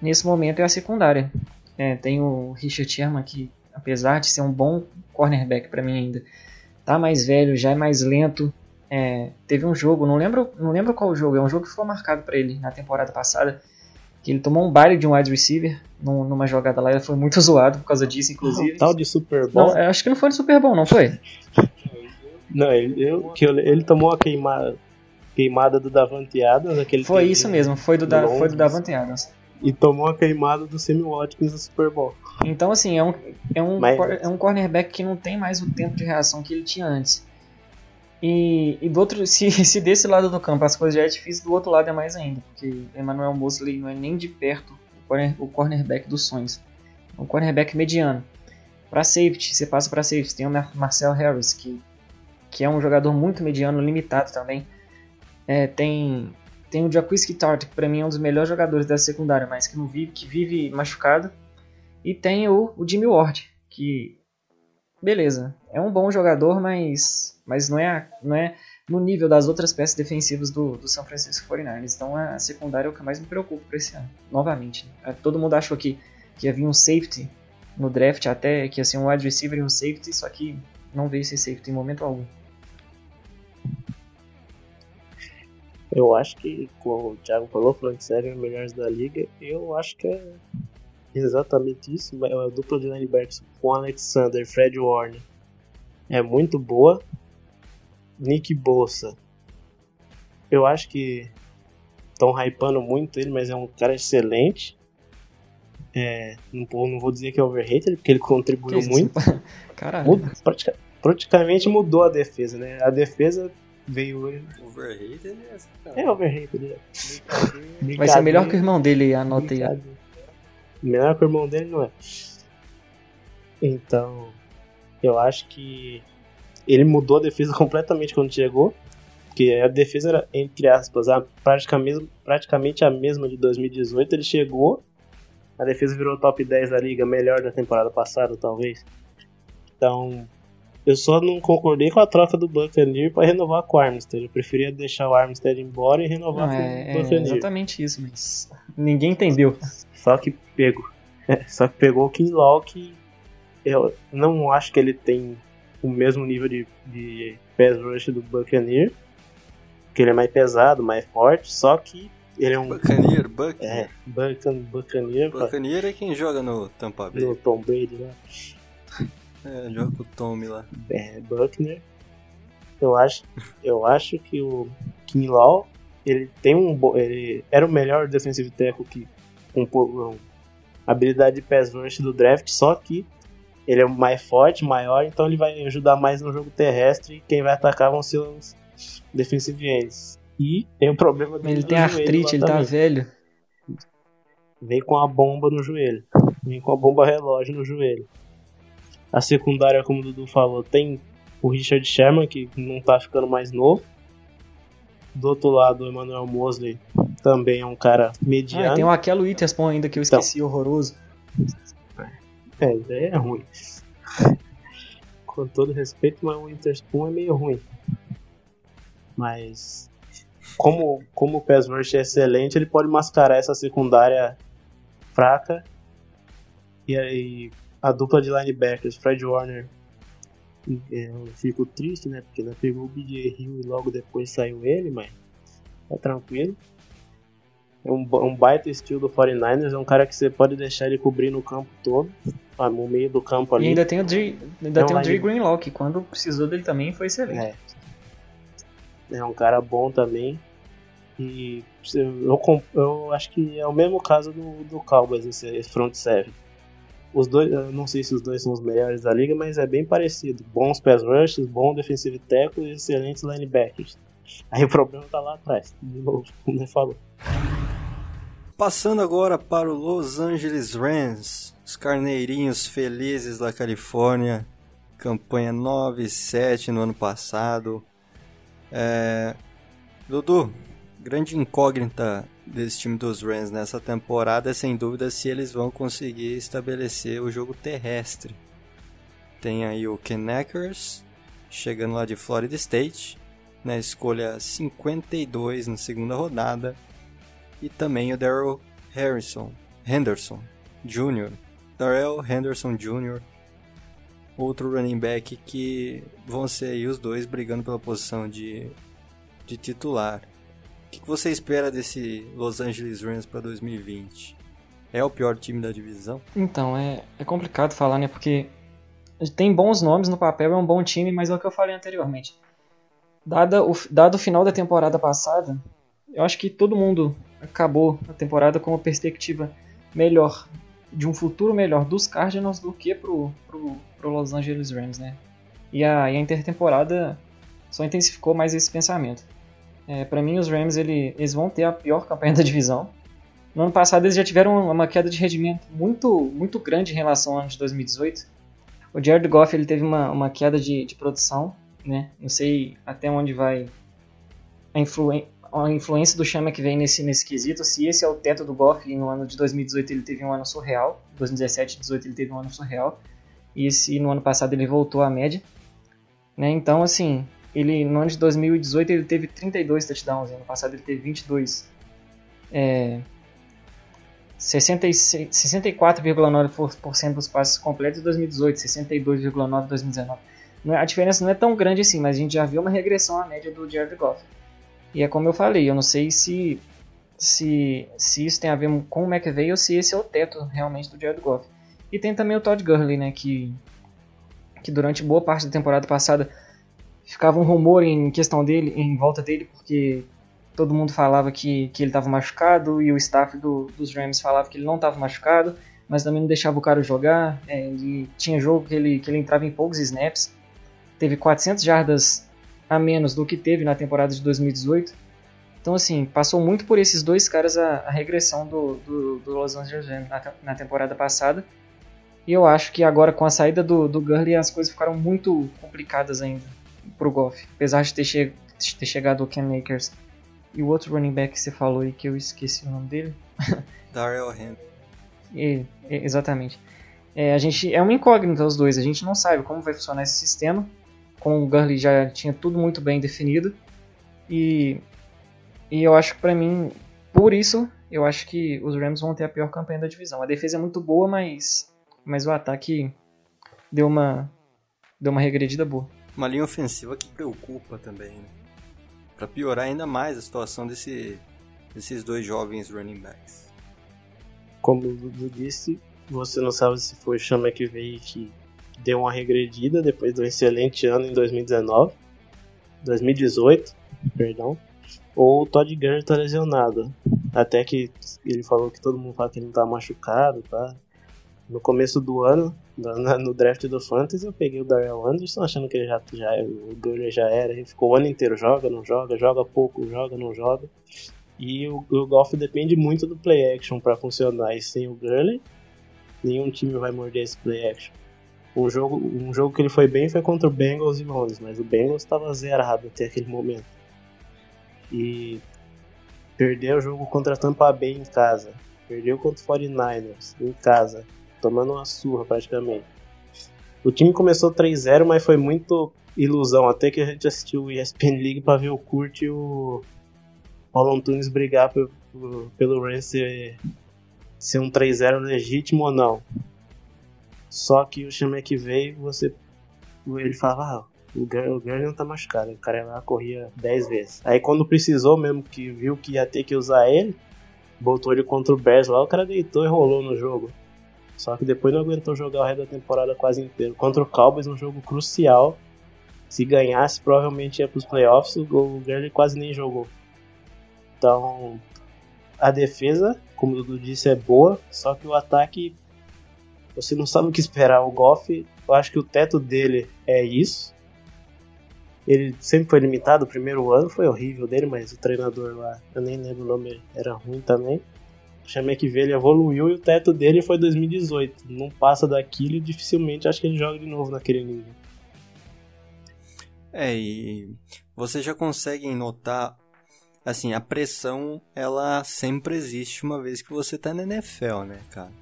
nesse momento é a secundária. É, tem o Richard Sherman que, apesar de ser um bom cornerback para mim ainda, tá mais velho, já é mais lento, é, teve um jogo, não lembro, não lembro qual jogo, é um jogo que foi marcado para ele na temporada passada, que ele tomou um baile de um wide receiver num, numa jogada lá, ele foi muito zoado por causa disso, inclusive. Um tal de Super Bowl? Não, acho que não foi no Super Bowl, não foi? não, ele, eu, que ele tomou a queimada, queimada do Davante Adams, aquele Foi isso mesmo, foi do, da, foi do Davante Adams. E tomou a queimada do Sammy Watkins no Super Bowl. Então, assim, é um, é, um, Mas... é um cornerback que não tem mais o tempo de reação que ele tinha antes. E, e do outro, se, se desse lado do campo as coisas já é difícil, do outro lado é mais ainda, porque Emmanuel Mosley não é nem de perto o, corner, o cornerback dos sonhos. É um cornerback mediano. Para safety, você passa para safety, tem o Marcel Harris, que, que é um jogador muito mediano, limitado também. É, tem tem o Jaquiski Tart, que para mim é um dos melhores jogadores da secundária, mas que não vive, que vive machucado. E tem o, o Jimmy Ward, que beleza, é um bom jogador, mas mas não é, não é no nível das outras peças defensivas do, do São Francisco 49ers. Então a secundária é o que mais me preocupa para esse ano, novamente. Né? Todo mundo achou que, que ia vir um safety no draft até, que ia ser um wide receiver e um safety, só que não veio esse safety em momento algum. Eu acho que, como o Thiago falou, front seven melhores da liga, eu acho que é exatamente isso. A dupla de linebackers com Alexander, Fred Warner é muito boa. Nick Bossa, eu acho que estão hypando muito ele, mas é um cara excelente. É, não, não, vou dizer que é overrated, porque ele contribuiu muito. Caralho. Pratica, praticamente mudou a defesa, né? A defesa veio. Overrated é essa, cara. É overrated. É. Vai ser melhor que o irmão dele, anota aí. Melhor que o irmão dele não é. Então, eu acho que ele mudou a defesa completamente quando chegou. Porque a defesa era, entre aspas, a, praticamente, praticamente a mesma de 2018. Ele chegou, a defesa virou top 10 da liga, melhor da temporada passada, talvez. Então, eu só não concordei com a troca do Buccaneer para renovar com o Armstead. Eu preferia deixar o Armstead embora e renovar não, com é, o Buccaneer. É exatamente isso, mas ninguém entendeu. Só que pegou. só que pegou o Kinlaw que eu não acho que ele tem o mesmo nível de, de pass rush do Buccaneer, que ele é mais pesado, mais forte, só que ele é um... Buccaneer, Buccaneer. É, Buccaneer. Buccaneer é quem joga no Tampa Bay. No Tom Brady, né? É, joga com o Tommy lá. É, Buckner. Eu acho, eu acho que o Kinlaw, ele tem um ele era o melhor defensive tackle que com um, habilidade de pass rush do draft, só que ele é mais forte, maior, então ele vai ajudar mais no jogo terrestre e quem vai atacar vão ser os defensive ends. E tem o um problema Ele tem artrite, ele tá velho. Vem com a bomba no joelho. Vem com a bomba relógio no joelho. A secundária, como o Dudu falou, tem o Richard Sherman, que não tá ficando mais novo. Do outro lado, o Emmanuel Mosley também é um cara mediano. Ah, tem o Aquelo Witherspoon ainda que eu então. esqueci, então, horroroso. É, ideia é ruim. Com todo respeito, mas o Witherspoon é meio ruim. Mas como, como o pass rush é excelente, ele pode mascarar essa secundária fraca e aí a dupla de linebackers, Fred Warner, eu fico triste, né? Porque ela pegou o BJ Hill e logo depois saiu ele, mas tá tranquilo. É um, um baita estilo do 49ers, é um cara que você pode deixar ele cobrir no campo todo, no meio do campo ali. E ainda tem o Dre, ainda é tem o Dre Greenlaw, que quando precisou dele também foi excelente. É. é um cara bom também. E eu, eu acho que é o mesmo caso do, do Cowboys, esse front seven. Os dois, não sei se os dois são os melhores da liga, mas é bem parecido. Bons pass rushes, bom defensive tackle e excelentes linebackers. Aí o problema tá lá atrás, de novo, como ele falou. Passando agora para o Los Angeles Rams, os carneirinhos felizes da Califórnia, campanha 9-7 no ano passado. É... Dudu, grande incógnita desse time dos Rams nessa temporada é sem dúvida se eles vão conseguir estabelecer o jogo terrestre. Tem aí o Ken Akers, chegando lá de Florida State, na escolha 52 na segunda rodada, e também o Daryl Harrison, Henderson Jr., Darrell Henderson Jr., outro running back que vão ser aí os dois brigando pela posição de, de titular. O que você espera desse Los Angeles Rams para 2020? É o pior time da divisão? Então, é, é complicado falar, né? Porque tem bons nomes no papel, é um bom time, mas é o que eu falei anteriormente. Dada o, dado o final da temporada passada, eu acho que todo mundo acabou a temporada com uma perspectiva melhor, de um futuro melhor dos Cardinals do que pro, pro, pro Los Angeles Rams, né? E a, e a intertemporada só intensificou mais esse pensamento. É, para mim, os Rams ele, eles vão ter a pior campanha da divisão. No ano passado, eles já tiveram uma queda de rendimento muito, muito grande em relação ao ano de 2018. O Jared Goff ele teve uma, uma queda de, de produção. Né? Não sei até onde vai a, a influência do Chama que vem nesse, nesse quesito. Se esse é o teto do Goff no ano de 2018 ele teve um ano surreal. 2017 e 2018 ele teve um ano surreal. E se no ano passado ele voltou à média. Né? Então, assim, ele no ano de 2018 ele teve 32 touchdowns, ano passado ele teve 22. É, 64,9% dos passes completos em 2018, 62,9% em 2019. A diferença não é tão grande assim, mas a gente já viu uma regressão à média do Jared Goff. E é como eu falei, eu não sei se, se, se isso tem a ver com o McVay ou se esse é o teto realmente do Jared Goff. E tem também o Todd Gurley, né, que, que durante boa parte da temporada passada ficava um rumor em questão dele, em volta dele, porque todo mundo falava que, que ele estava machucado e o staff do, dos Rams falava que ele não estava machucado, mas também não deixava o cara jogar. É, e tinha jogo que ele, que ele entrava em poucos snaps. Teve 400 jardas a menos do que teve na temporada de 2018. Então, assim, passou muito por esses dois caras a, a regressão do, do, do, Los Angeles Rams na, na, temporada passada. E eu acho que agora, com a saída do, do Gurley, as coisas ficaram muito complicadas ainda pro Goff. Apesar de ter, che de ter chegado o Ken Akers e o outro running back que você falou aí, que eu esqueci o nome dele. Darrell Henry. É, é, exatamente. É, a gente, é uma incógnita os dois, a gente não sabe como vai funcionar esse sistema. Com o Gurley já tinha tudo muito bem definido. E, e eu acho que pra mim, por isso, eu acho que os Rams vão ter a pior campanha da divisão. A defesa é muito boa, mas, mas o ataque deu uma, deu uma regredida boa. Uma linha ofensiva que preocupa também, né? para piorar ainda mais a situação desse, desses dois jovens running backs. Como o Dudu disse, você não sabe se foi o Chama que veio que deu uma regredida depois do excelente ano em 2019, 2018, perdão, ou o Todd Gurley tá lesionado. Até que ele falou que todo mundo fala que ele não tá machucado, tá? No começo do ano, no draft do Fantasy, eu peguei o Darrell Anderson achando que ele já, já o Gurley já era. Ele ficou o ano inteiro, joga, não joga, joga pouco, joga, não joga. E o, o depende muito do play action para funcionar. E sem o Gurley, nenhum time vai morder esse play action. Um jogo, um jogo que ele foi bem foi contra o Bengals e Londres, mas o Bengals estava zerado até aquele momento. E perdeu o jogo contra a Tampa Bay em casa. Perdeu contra o 49ers em casa tomando uma surra praticamente. O time começou 3-0, mas foi muito ilusão, até que a gente assistiu o ESPN League para ver o Kurt e o Paulo Antunes brigar pelo, pelo Rams ser, ser um 3-0 legítimo ou não. Só que o Chama que veio, você ele falava, ah, o Gurley não tá machucado, o cara lá corria 10 vezes. Aí quando precisou mesmo, que viu que ia ter que usar ele, botou ele contra o Bears lá, o cara deitou e rolou no jogo. Só que depois não aguentou jogar o resto da temporada quase inteiro. Contra o Cowboys, um jogo crucial. Se ganhasse, provavelmente ia para os playoffs. O Gurley quase nem jogou. Então, a defesa, como o Dudu disse, é boa. Só que o ataque, você não sabe o que esperar. O Goff, eu acho que o teto dele é isso. Ele sempre foi limitado. O primeiro ano foi horrível dele, mas o treinador lá, eu nem lembro o nome, era ruim também. Chamek ele evoluiu e o teto dele foi 2018. Não passa daquilo e dificilmente acho que ele joga de novo naquele nível. É, e você já consegue notar, assim, a pressão, ela sempre existe uma vez que você tá na NFL, né, cara?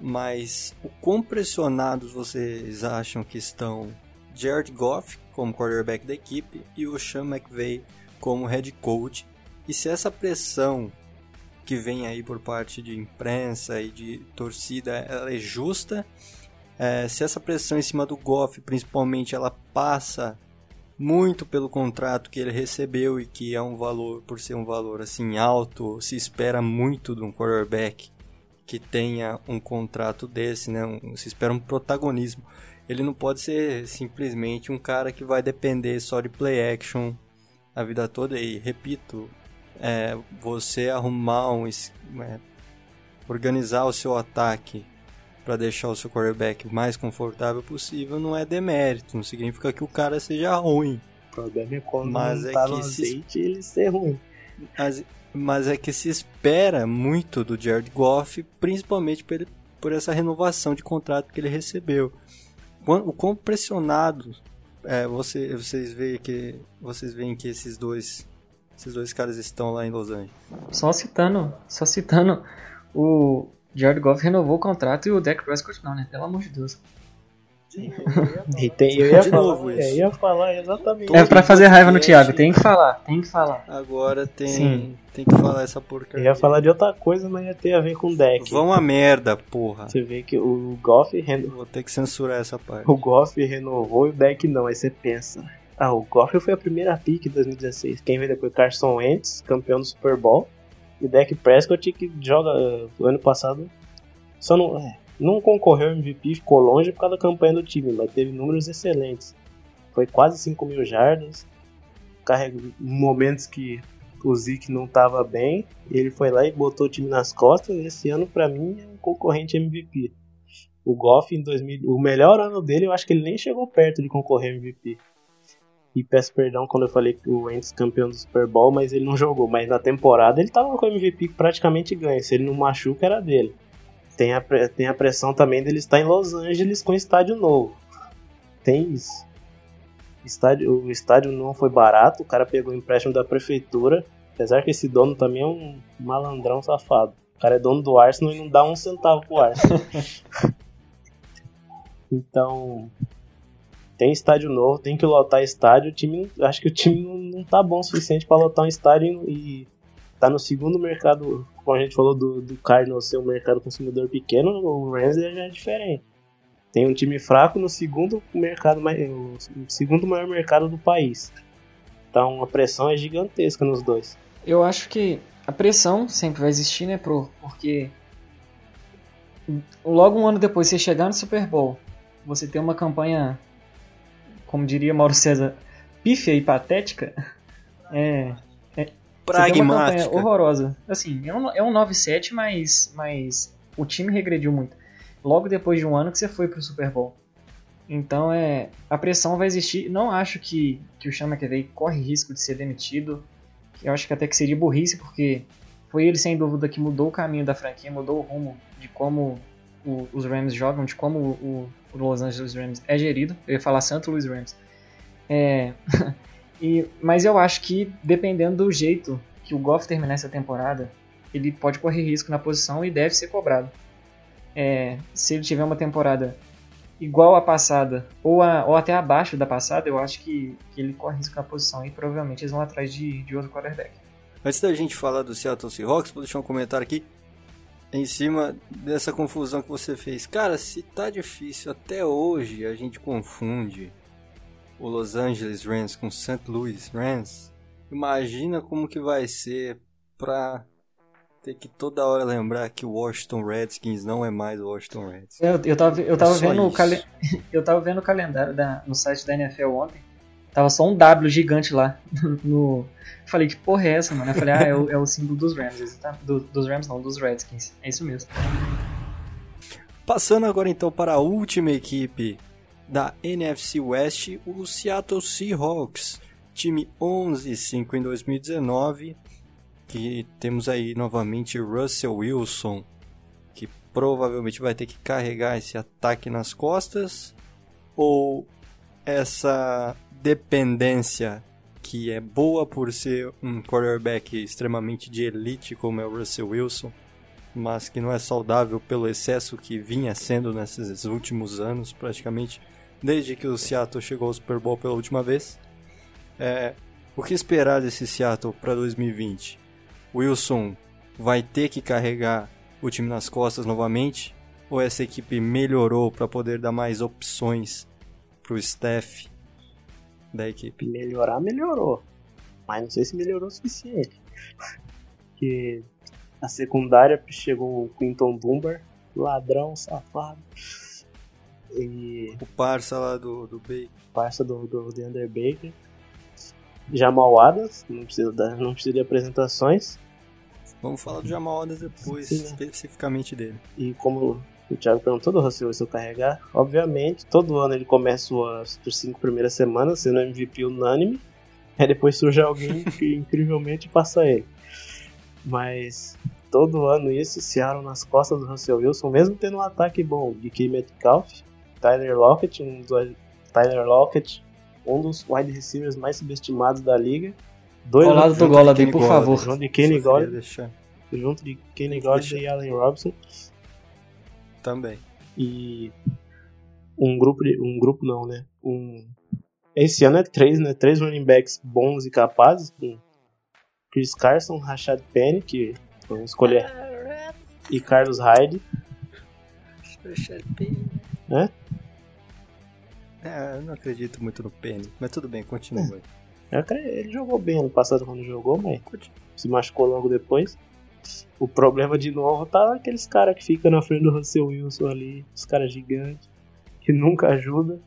Mas o quão pressionados vocês acham que estão Jared Goff como quarterback da equipe e o Sean McVay como head coach? E se essa pressão que vem aí por parte de imprensa e de torcida ela é justa. É, se essa pressão em cima do Goff, principalmente, ela passa muito pelo contrato que ele recebeu e que é um valor, por ser um valor assim alto, se espera muito de um quarterback que tenha um contrato desse, né? Um, se espera um protagonismo. Ele não pode ser simplesmente um cara que vai depender só de play action a vida toda e repito, é, você arrumar um. É, organizar o seu ataque para deixar o seu quarterback o mais confortável possível não é demérito, não significa que o cara seja ruim. O problema é quando mas é tá que se... ele ser ruim. Mas, mas é que se espera muito do Jared Goff, principalmente por, por essa renovação de contrato que ele recebeu. O quão pressionado é, você, vocês veem que vocês veem que esses dois esses dois caras estão lá em Los Angeles. Só citando, só citando, o Jared Goff renovou o contrato e o Dak Prescott não, né? Pelo amor de Deus. E tem, eu ia De falar, novo é, isso. eu ia falar exatamente. É pra fazer raiva no. Thiago, tem que falar, tem que falar. Agora tem, Sim. tem que falar essa Eu porcaria. ia falar de outra coisa, mas ia ter a ver com deck. Vão a merda, porra. Você vê que o Goff, reno- Vou ter que censurar essa parte. o Goff renovou e o deck não. Aí você pensa. Ah, o Goff foi a primeira pick em 2016. Quem veio depois? Carson Wentz, campeão do Super Bowl. E Dak Prescott que joga uh, ano passado. Só não, é, não concorreu ao MVP, ficou longe por causa da campanha do time, mas teve números excelentes. Foi quase 5 mil jardas. Carregou momentos que o Zeke não estava bem. Ele foi lá e botou o time nas costas. Esse ano, pra mim, é um concorrente MVP. O Goff em 2000, o melhor ano dele, eu acho que ele nem chegou perto de concorrer ao MVP. E peço perdão quando eu falei que o Wentz campeão do Super Bowl, mas ele não jogou. Mas na temporada ele tava com o MVP praticamente ganho. Se ele não machuca, era dele. Tem a, tem a pressão também dele estar em Los Angeles com estádio novo. Tem isso. Estádio, o estádio não foi barato, o cara pegou o empréstimo da prefeitura. Apesar que esse dono também é um malandrão safado. O cara é dono do Arsenal e não dá um centavo pro Arsenal. então, tem estádio novo, tem que lotar estádio. O time, acho que o time não, não tá bom o suficiente para lotar um estádio e tá no segundo mercado, como a gente falou do, do Cardinals ser um mercado consumidor pequeno, o Rams já é diferente. Tem um time fraco no segundo mercado, o segundo maior mercado do país. Então a pressão é gigantesca nos dois. Eu acho que a pressão sempre vai existir, né, pro? Porque logo um ano depois você chegar no Super Bowl, você ter uma campanha, como diria Mauro César, pífia e patética, é, você tem uma Pragmática. horrorosa. Assim, é um, é um 9-7, mas, mas o time regrediu muito. Logo depois de um ano que você foi pro Super Bowl. Então é. A pressão vai existir. Não acho que, que o Sean McVay corre risco de ser demitido. Eu acho que até que seria burrice, porque foi ele sem dúvida que mudou o caminho da franquia, mudou o rumo de como o- os Rams jogam, de como o, o Los Angeles Rams é gerido. Eu ia falar Santo Luiz Rams. É, e, mas eu acho que dependendo do jeito que o Goff terminar essa temporada, ele pode correr risco na posição e deve ser cobrado. É, se ele tiver uma temporada igual à passada ou, a- ou até abaixo da passada, eu acho que, que ele corre risco na posição e provavelmente eles vão atrás de, de outro quarterback. Antes da gente falar do Seattle Seahawks, vou deixar um comentário aqui em cima dessa confusão que você fez. Cara, se tá difícil até hoje a gente confunde o Los Angeles Rams com o St. Louis Rams, imagina como que vai ser pra ter que toda hora lembrar que o Washington Redskins não é mais o Washington Redskins. Eu, eu tava, eu tava É vendo o calen- eu tava vendo o calendário da- no site da NFL ontem. Tava só um W gigante lá. No, falei, que porra é essa, mano? Eu falei, ah, é o, é o símbolo dos Rams. tá- do- dos Rams não, dos Redskins. É isso mesmo. Passando agora então para a última equipe da NFC West, o Seattle Seahawks, time 11-5 em 2019, que temos aí novamente Russell Wilson, que provavelmente vai ter que carregar esse ataque nas costas, ou essa dependência que é boa por ser um quarterback extremamente de elite como é o Russell Wilson, mas que não é saudável pelo excesso que vinha sendo nesses últimos anos, praticamente desde que o Seattle chegou ao Super Bowl pela última vez. É, o que esperar desse Seattle para 2020? Wilson vai ter que carregar o time nas costas novamente? Ou essa equipe melhorou para poder dar mais opções para o staff da equipe? Melhorar, melhorou. Mas não sei se melhorou o suficiente. Porque a secundária chegou o Quinton Dunbar, ladrão, safado. E O parça lá do, do Bay. parça do, do Deander Baker. Jamal Adams, não precisa, dar, não precisa de apresentações. Vamos falar do Jamal Adams depois, Sim, né? especificamente dele. E como o Thiago perguntou do Russell Wilson carregar, obviamente, todo ano ele começa as cinco primeiras semanas sendo MVP unânime, aí depois surge alguém que incrivelmente passa ele. Mas todo ano isso, Seattle nas costas do Russell Wilson, mesmo tendo um ataque bom de Key Metcalf, Tyler Lockett, um dos, Tyler Lockett, um dos wide receivers mais subestimados da liga. Dois Ao lado do junto de Golladay, Kenny por favor. junto de Kenny Golladay, junto de Kenny Golladay e Allen Robinson. Também. E um grupo, de, um grupo não, né? Um, esse ano é três, né? Três running backs bons e capazes, com Chris Carson, Rashad Penny, que vamos escolher, e Carlos Hyde. Rashad Penny. É? É, eu não acredito muito no Penny, mas tudo bem, continua. É. Ele jogou bem ano passado quando jogou, mas se machucou logo depois. O problema de novo tá aqueles caras que ficam na frente do Russell Wilson ali, os caras gigantes, que nunca ajudam.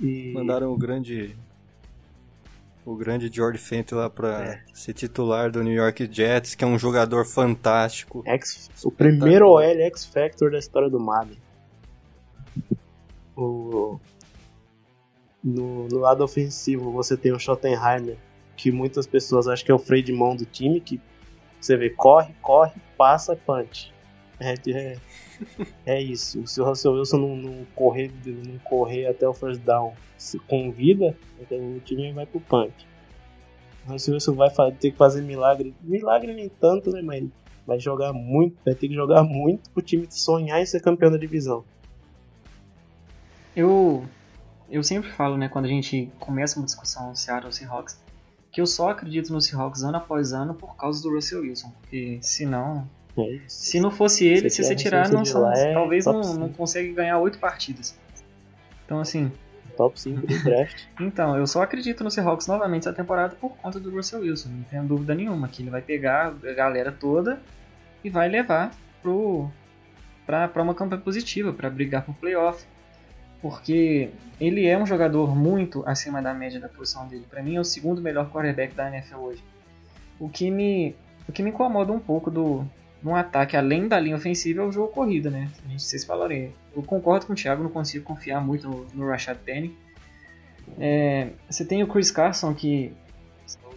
E... Mandaram o grande. O grande George Fent lá pra é. ser titular do New York Jets, que é um jogador fantástico. X, o primeiro OL X-Factor da história do Madden. O, no, no, lado ofensivo você tem o Schottenheimer, que muitas pessoas acham que é o freio de mão do time, que você vê, corre, corre, passa, punch. É, é, é isso. Se o Russell Wilson não, não, correr, não correr até o first down com vida, então o time vai pro punch. O Russell Wilson vai ter que fazer milagre. Milagre nem tanto, né? Mas vai jogar muito, vai ter que jogar muito pro time sonhar em ser campeão da divisão. Eu, eu sempre falo, né, quando a gente começa uma discussão Seattle Seahawks, que eu só acredito no Seahawks ano após ano por causa do Russell Wilson, porque senão é se não fosse ele, se, se você tirar, não são, é talvez não, não consegue ganhar oito partidas. Então assim, top 5 do draft. então, eu só acredito no Seahawks novamente essa temporada por conta do Russell Wilson, não tenho dúvida nenhuma que ele vai pegar a galera toda e vai levar pro para uma campanha positiva, para brigar por playoff porque ele é um jogador muito acima da média da posição dele. Para mim é o segundo melhor quarterback da NFL hoje. O que me, o que me incomoda um pouco do no ataque, além da linha ofensiva, é o jogo corrida, né? A gente, vocês falarem. Eu concordo com o Thiago, não consigo confiar muito no, no Rashad Penny. É, você tem o Chris Carson que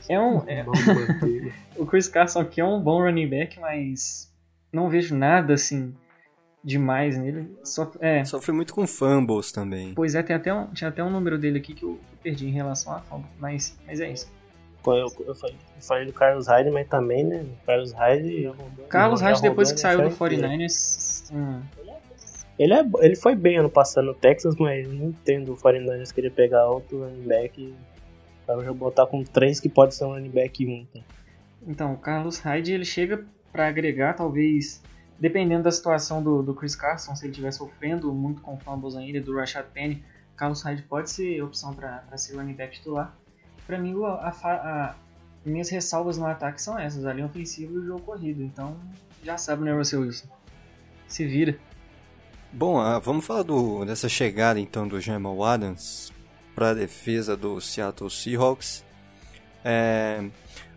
é um é, o Chris Carson que é um bom running back, mas não vejo nada assim demais nele. é. Sofre muito com fumbles também. Pois é, tem até um, tinha até um número dele aqui que eu perdi em relação a fumble, mas, mas é isso. Eu, eu, eu, falei, do Carlos Hyde, mas também, né? Carlos Hyde. Carlos Hyde, depois que saiu do 49ers. Hum. Ele, é, ele foi bem ano passado no Texas, mas não entendo o 49ers querer pegar outro running back para botar com três que pode ser um running back 1. Tá? Então, o Carlos Hyde ele chega para agregar talvez dependendo da situação do, do Chris Carson, se ele estiver sofrendo muito com fumbles ainda, do Rashad Penny, Carlos Hyde pode ser opção para ser running back titular. Para mim, a, a, a, minhas ressalvas no ataque são essas, a linha ofensiva e o jogo corrido. Então, já sabe, né, Russell Wilson? Se vira. Bom, ah, vamos falar do, dessa chegada então do Jamal Adams para a defesa do Seattle Seahawks. É,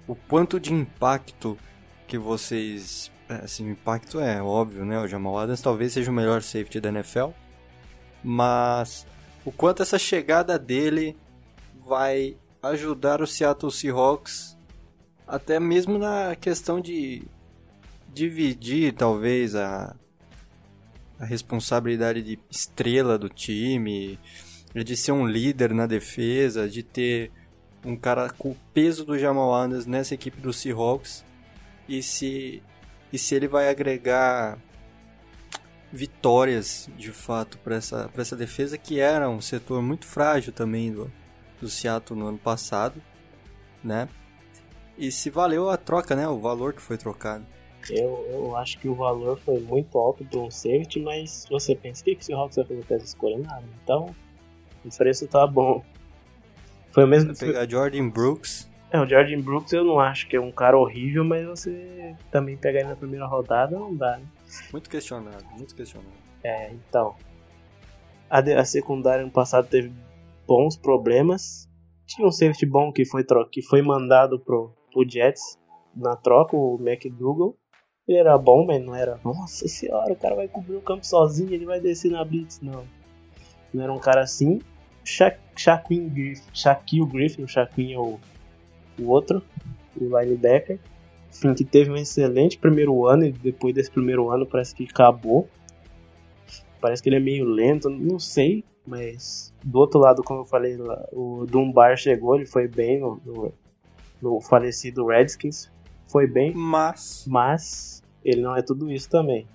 o quanto de impacto que vocês assim, o impacto é óbvio, né? O Jamal Adams talvez seja o melhor safety da NFL, mas o quanto essa chegada dele vai ajudar o Seattle Seahawks até mesmo na questão de dividir talvez a, a responsabilidade de estrela do time, de ser um líder na defesa, de ter um cara com o peso do Jamal Adams nessa equipe do Seahawks e se e se ele vai agregar vitórias de fato para essa, essa defesa que era um setor muito frágil também do, do Seattle no ano passado, né? E se valeu a troca, né? O valor que foi trocado. Eu, eu acho que o valor foi muito alto para um safety, mas você pensa, o que, que o Seahawks vai fazer com essa escolha? Nada. Então, o preço tá bom. Foi o mesmo... Vai pegar Jordan Brooks é, o Jordan Brooks eu não acho que é um cara horrível, mas você também pegar ele na primeira rodada não dá, né? Muito questionado, muito questionado. É, então. A, a secundária no passado teve bons problemas. Tinha um safety bom que foi, que foi mandado pro, pro Jets na troca, o McDougall. Ele era bom, mas não era. Nossa senhora, o cara vai cobrir o campo sozinho, ele vai descer na blitz. Não. Não era um cara assim. Sha Shaquille Griffin, Shaquille Griffin, o Shaquille é o o outro, o linebacker. Enfim, que teve um excelente primeiro ano e depois desse primeiro ano parece que acabou. Parece que ele é meio lento, não sei, mas do outro lado, como eu falei, o Dunbar chegou, ele foi bem no, no, no falecido Redskins, foi bem, mas mas ele não é tudo isso também.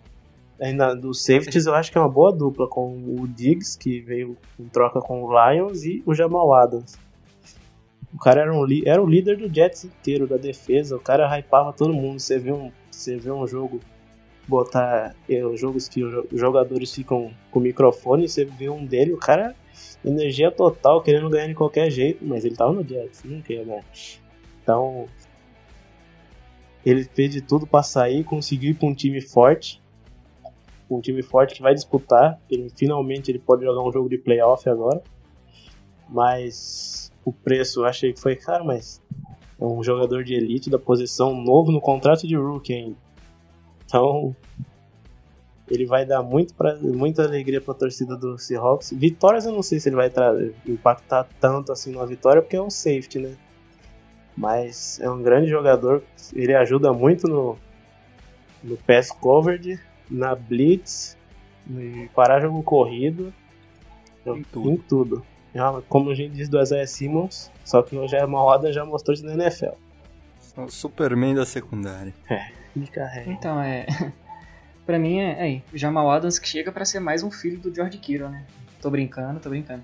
Ainda dos safeties eu acho que é uma boa dupla com o Diggs, que veio em troca com o Lions, e o Jamal Adams. O cara era, um, era o líder do Jets inteiro, da defesa. O cara hypava todo mundo. Você vê um, você vê um jogo, botar é, jogos que os jogadores ficam com o microfone, você vê um dele, o cara, energia total, querendo ganhar de qualquer jeito, mas ele tava no Jets, não quer, né? Então, ele fez de tudo para sair, conseguiu ir pra um time forte. Um time forte que vai disputar. Ele, finalmente ele pode jogar um jogo de playoff agora. Mas o preço eu achei que foi caro, mas é um jogador de elite da posição novo no contrato de rookie ainda. Então, ele vai dar muito pra, muita alegria para a torcida do Seahawks. Vitórias eu não sei se ele vai impactar tanto assim na vitória, porque é um safety, né? Mas é um grande jogador, ele ajuda muito no, no pass coverage, na blitz, no parar jogo corrido, em tudo. Em tudo. Como a gente diz do Isaiah Simmons, só que hoje é uma roda já mostrou de na NFL. O Superman da secundária. É, me carrega. Então, é. pra mim é. Aí, o Jamal Adams que chega para ser mais um filho do George Kittle, né? Tô brincando, tô brincando.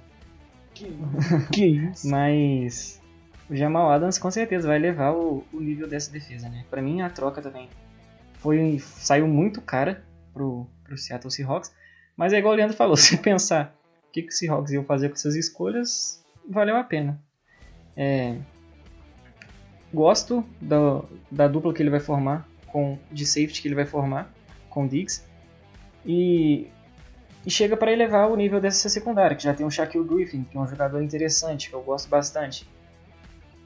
Que, que isso? Mas. O Jamal Adams com certeza vai levar o, o nível dessa defesa, né? Pra mim a troca também foi saiu muito cara pro, pro Seattle Seahawks. Mas é igual o Leandro falou, se pensar o que, que o Seahawks iam fazer com essas escolhas, valeu a pena. É, gosto da, da dupla que ele vai formar, com de safety que ele vai formar com Diggs. E, e chega para elevar o nível dessa secundária, que já tem um Shaquille Griffin, que é um jogador interessante, que eu gosto bastante.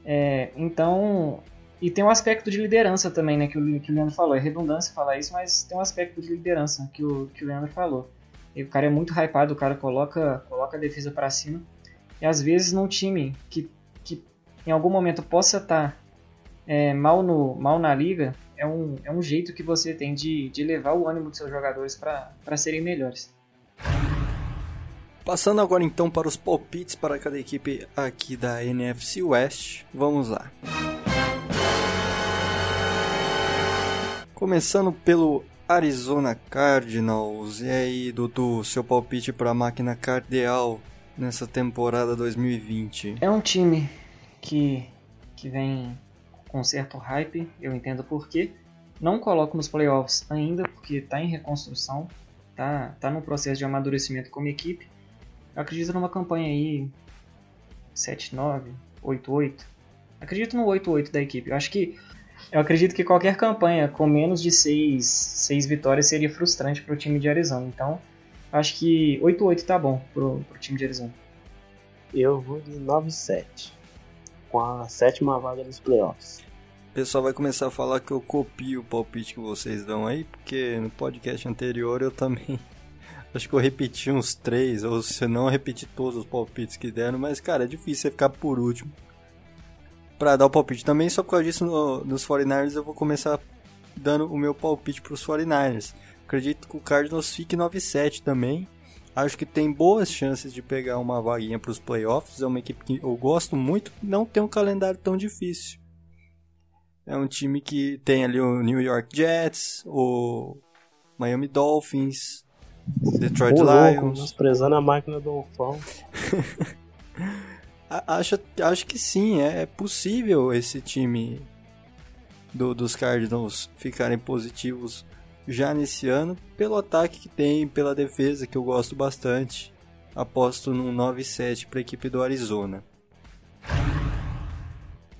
É, então, e tem um aspecto de liderança também, né, que o, que o Leandro falou. É redundância falar isso, mas tem um aspecto de liderança que o, que o Leandro falou. E o cara é muito hypado, o cara coloca, coloca a defesa para cima. E às vezes num time que, que em algum momento possa estar tá, é, mal, no, mal na liga, é um, é um jeito que você tem de, de levar o ânimo dos seus jogadores para serem melhores. Passando agora então para os palpites para cada equipe aqui da NFC West, vamos lá. Começando pelo Arizona Cardinals. E aí, Dudu, seu palpite para a máquina cardeal nessa temporada 2020? É um time que, que vem com certo hype, eu entendo por quê. Não coloco nos playoffs ainda, porque está em reconstrução, tá, tá no processo de amadurecimento como equipe. Eu acredito numa campanha aí 7-9, 8-8. Acredito no 8-8 da equipe. Eu acho que eu acredito que qualquer campanha com menos de 6, 6 vitórias seria frustrante para o time de Arizona. Então, acho que 8-8 tá bom pro, pro time de Arizona. Eu vou de 9-7 com a sétima vaga dos playoffs. O pessoal vai começar a falar que eu copio o palpite que vocês dão aí, porque no podcast anterior eu também acho que eu repeti uns três, ou se não repeti todos os palpites que deram, mas cara, é difícil você ficar por último para dar o palpite. Também só por causa disso no, nos 49ers eu vou começar dando o meu palpite para os 49ers. Acredito que o Cardinals fique 9-7 também. Acho que tem boas chances de pegar uma vaguinha para os playoffs. É uma equipe que eu gosto muito, não tem um calendário tão difícil. É um time que tem ali o New York Jets, o Miami Dolphins, Detroit Lions. desprezando a máquina do Dolphão. acho, acho que sim, é, é possível esse time do, dos Cardinals ficarem positivos já nesse ano, pelo ataque que tem, pela defesa que eu gosto bastante. Aposto num 9-7 para a equipe do Arizona.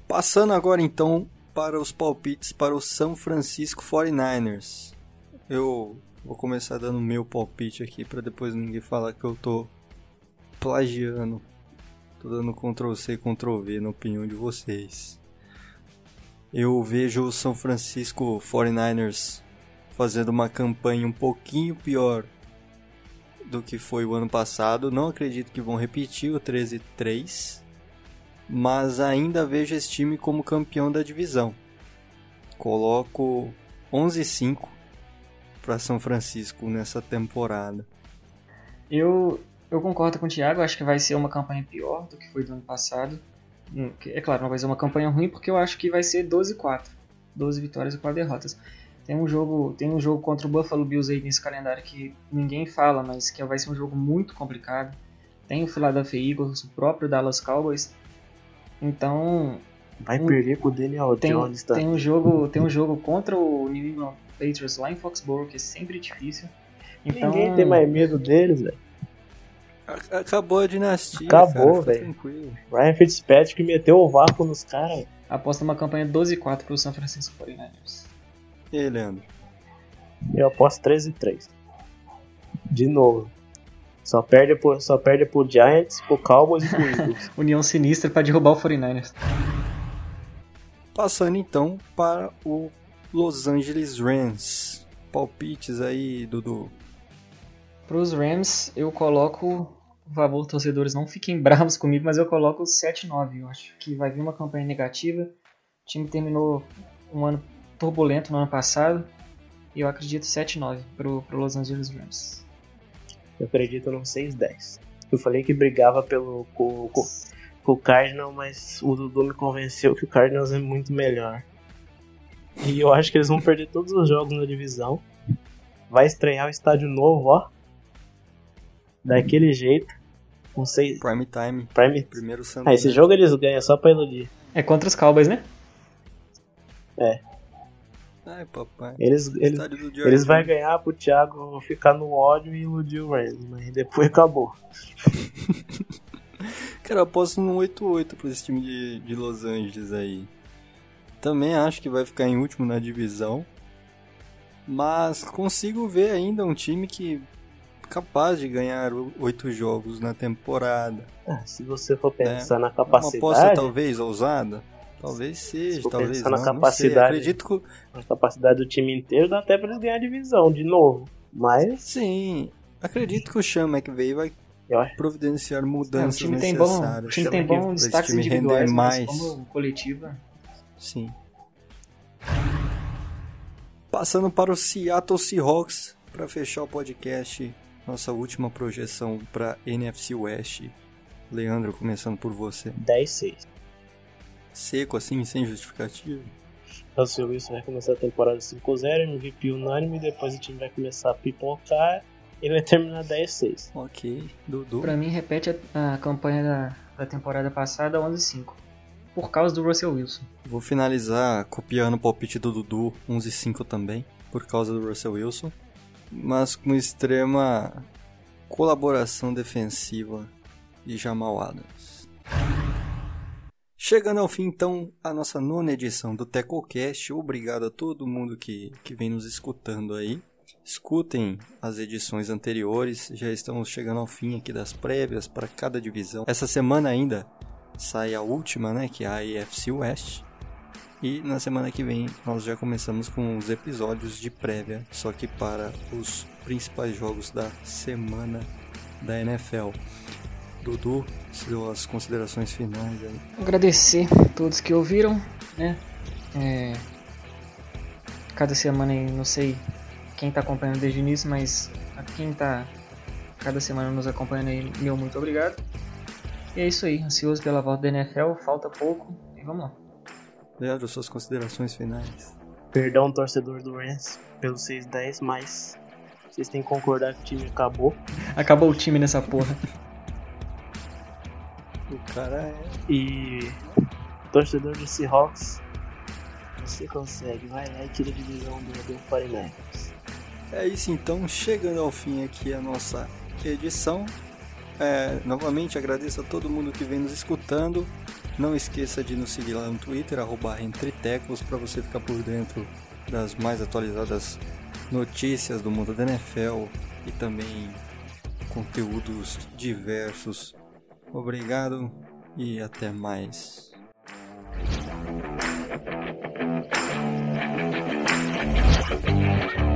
Passando agora então para os palpites para o São Francisco 49ers. Eu vou começar dando meu palpite aqui para depois ninguém falar que eu tô plagiando. Tô dando Ctrl C, Ctrl V na opinião de vocês. Eu vejo o São Francisco 49ers fazendo uma campanha um pouquinho pior do que foi o ano passado. Não acredito que vão repetir o 13-3, mas ainda vejo esse time como campeão da divisão. Coloco 11-5 para São Francisco nessa temporada. Eu, eu concordo com o Thiago, acho que vai ser uma campanha pior do que foi do ano passado. Hum, é claro, não vai ser uma campanha ruim porque eu acho que vai ser 12-4. 12 vitórias e 4 derrotas. Tem um jogo, tem um jogo contra o Buffalo Bills aí nesse calendário que ninguém fala, mas que vai ser um jogo muito complicado. Tem o Philadelphia Eagles, o próprio Dallas Cowboys. Então, Vai Um- perder com o Daniel tem, Jones, tá? tem um jogo, tem um jogo contra o New England Patriots lá em Foxborough que é sempre difícil. Então, Ninguém tem mais medo deles, velho. Acabou a dinastia. Acabou, velho. Ryan Fitzpatrick meteu o vácuo nos caras. aposta uma campanha 12-4 pro San Francisco 49ers. E aí, Leandro? Eu aposto 13 e 3. De novo. Só perde, pro, só perde pro Giants, pro Cowboys e pro Eagles. União sinistra pra derrubar o 49ers. Passando então para o Los Angeles Rams. Palpites aí, Dudu. Pros Rams, eu coloco. Por favor, torcedores, não fiquem bravos comigo, mas eu coloco 7-9. Eu acho que vai vir uma campanha negativa. O time terminou um ano turbulento no ano passado. E eu acredito 7-9 pro, pro Los Angeles Rams. Eu acredito num 6-10. Eu falei que brigava pelo com, com, com o Cardinal, mas o Dudu me convenceu que o Cardinals é muito melhor. E eu acho que eles vão perder todos os jogos na divisão. Vai estrear o estádio novo, ó. Daquele jeito. Com seis. Prime Time. Prime. Primeiro Santo. Ah, esse jogo eles ganham só pra iludir. É contra os Cowboys, né? Ai, papai. Eles, eles, eles vão ganhar pro Thiago ficar no ódio e iludir o Rams, mas depois acabou. Cara, eu aposto num 8-8 pra esse time de, de Los Angeles aí. Também acho que vai ficar em último na divisão. Mas consigo ver ainda um time que é capaz de ganhar o- oito jogos na temporada. Ah, se você for pensar na É uma capacidade, aposta talvez ousada? Talvez seja, for talvez pensar não. na não sei. capacidade- Acredito que... a capacidade do time inteiro dá até pra eles ganhar a divisão de novo. Mas Sim, acredito que o Sean McVay vai eu acho providenciar É, o mudanças time tem bom, necessárias. o time tem Chama bom destaques time render individuais, mas mais. como coletiva. Sim. Passando para o Seattle Seahawks para fechar o podcast, nossa última projeção para NFC West. Leandro, começando por você. 10-6. Seco assim, sem justificativa. Russell Wilson vai começar a temporada 5-0, MVP unânime, depois o time vai começar a pipocar e vai terminar 10-6. Ok, Dudu. Pra mim, repete a, a campanha da, da temporada passada 11-5. Por causa do Russell Wilson. Vou finalizar copiando o palpite do Dudu, 11-5 também, por causa do Russell Wilson, mas com extrema colaboração defensiva de Jamal Adams. Chegando ao fim, então, a nossa nona edição do TecoCast. Obrigado a todo mundo que, que vem nos escutando aí. Escutem as edições anteriores, já estamos chegando ao fim aqui das prévias para cada divisão. Essa semana ainda sai a última, né, que é a AFC West. E na semana que vem nós já começamos com os episódios de prévia, só que para os principais jogos da semana da NFL. Dudu, suas considerações finais aí. Agradecer a todos que ouviram, né? É, cada semana não sei quem tá acompanhando desde o início, mas a quem tá cada semana nos acompanhando aí, meu muito obrigado. E é isso aí, ansioso pela volta da NFL, falta pouco e vamos lá. Leandro, suas considerações finais. Perdão, torcedor do Rams, pelo 6-10, mas vocês têm que concordar que o time acabou. Acabou o time nessa porra. O cara é. E torcedor do Seahawks, você consegue, vai lá e tira a divisão do, do 49ers. É isso então, chegando ao fim aqui a nossa edição. É, novamente agradeço a todo mundo que vem nos escutando. Não esqueça de nos seguir lá no Twitter, arroba Entretecos, para você ficar por dentro das mais atualizadas notícias do mundo da NFL e também conteúdos diversos. Obrigado e até mais. Thank